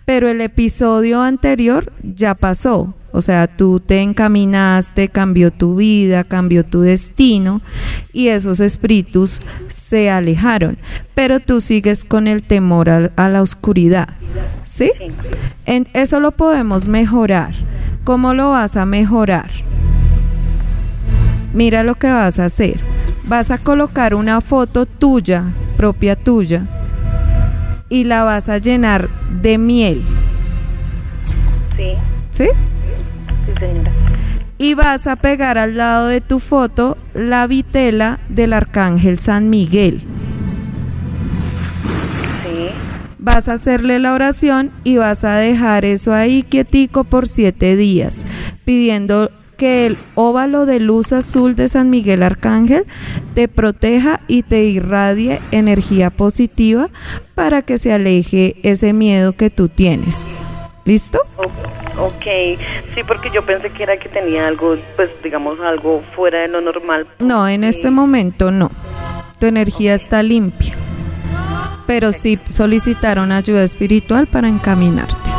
pero el episodio anterior ya pasó. O sea, tú te encaminaste, cambió tu vida, cambió tu destino y esos espíritus se alejaron. Pero tú sigues con el temor a, la oscuridad. ¿Sí? En, eso lo podemos mejorar. ¿Cómo lo vas a mejorar? Mira lo que vas a hacer. Vas a colocar una foto tuya, propia tuya, y la vas a llenar de miel. Sí. ¿Sí? Sí, señora. Y vas a pegar al lado de tu foto la vitela del arcángel San Miguel. Sí. Vas a hacerle la oración y vas a dejar eso ahí quietico por siete días, pidiendo que el óvalo de luz azul de San Miguel Arcángel te proteja y te irradie energía positiva para que se aleje ese miedo que tú tienes. ¿Listo? Ok, sí, porque yo pensé que era que tenía algo, pues digamos, algo fuera de lo normal. No, en este momento no. Tu energía está limpia. Pero sí solicitaron ayuda espiritual para encaminarte.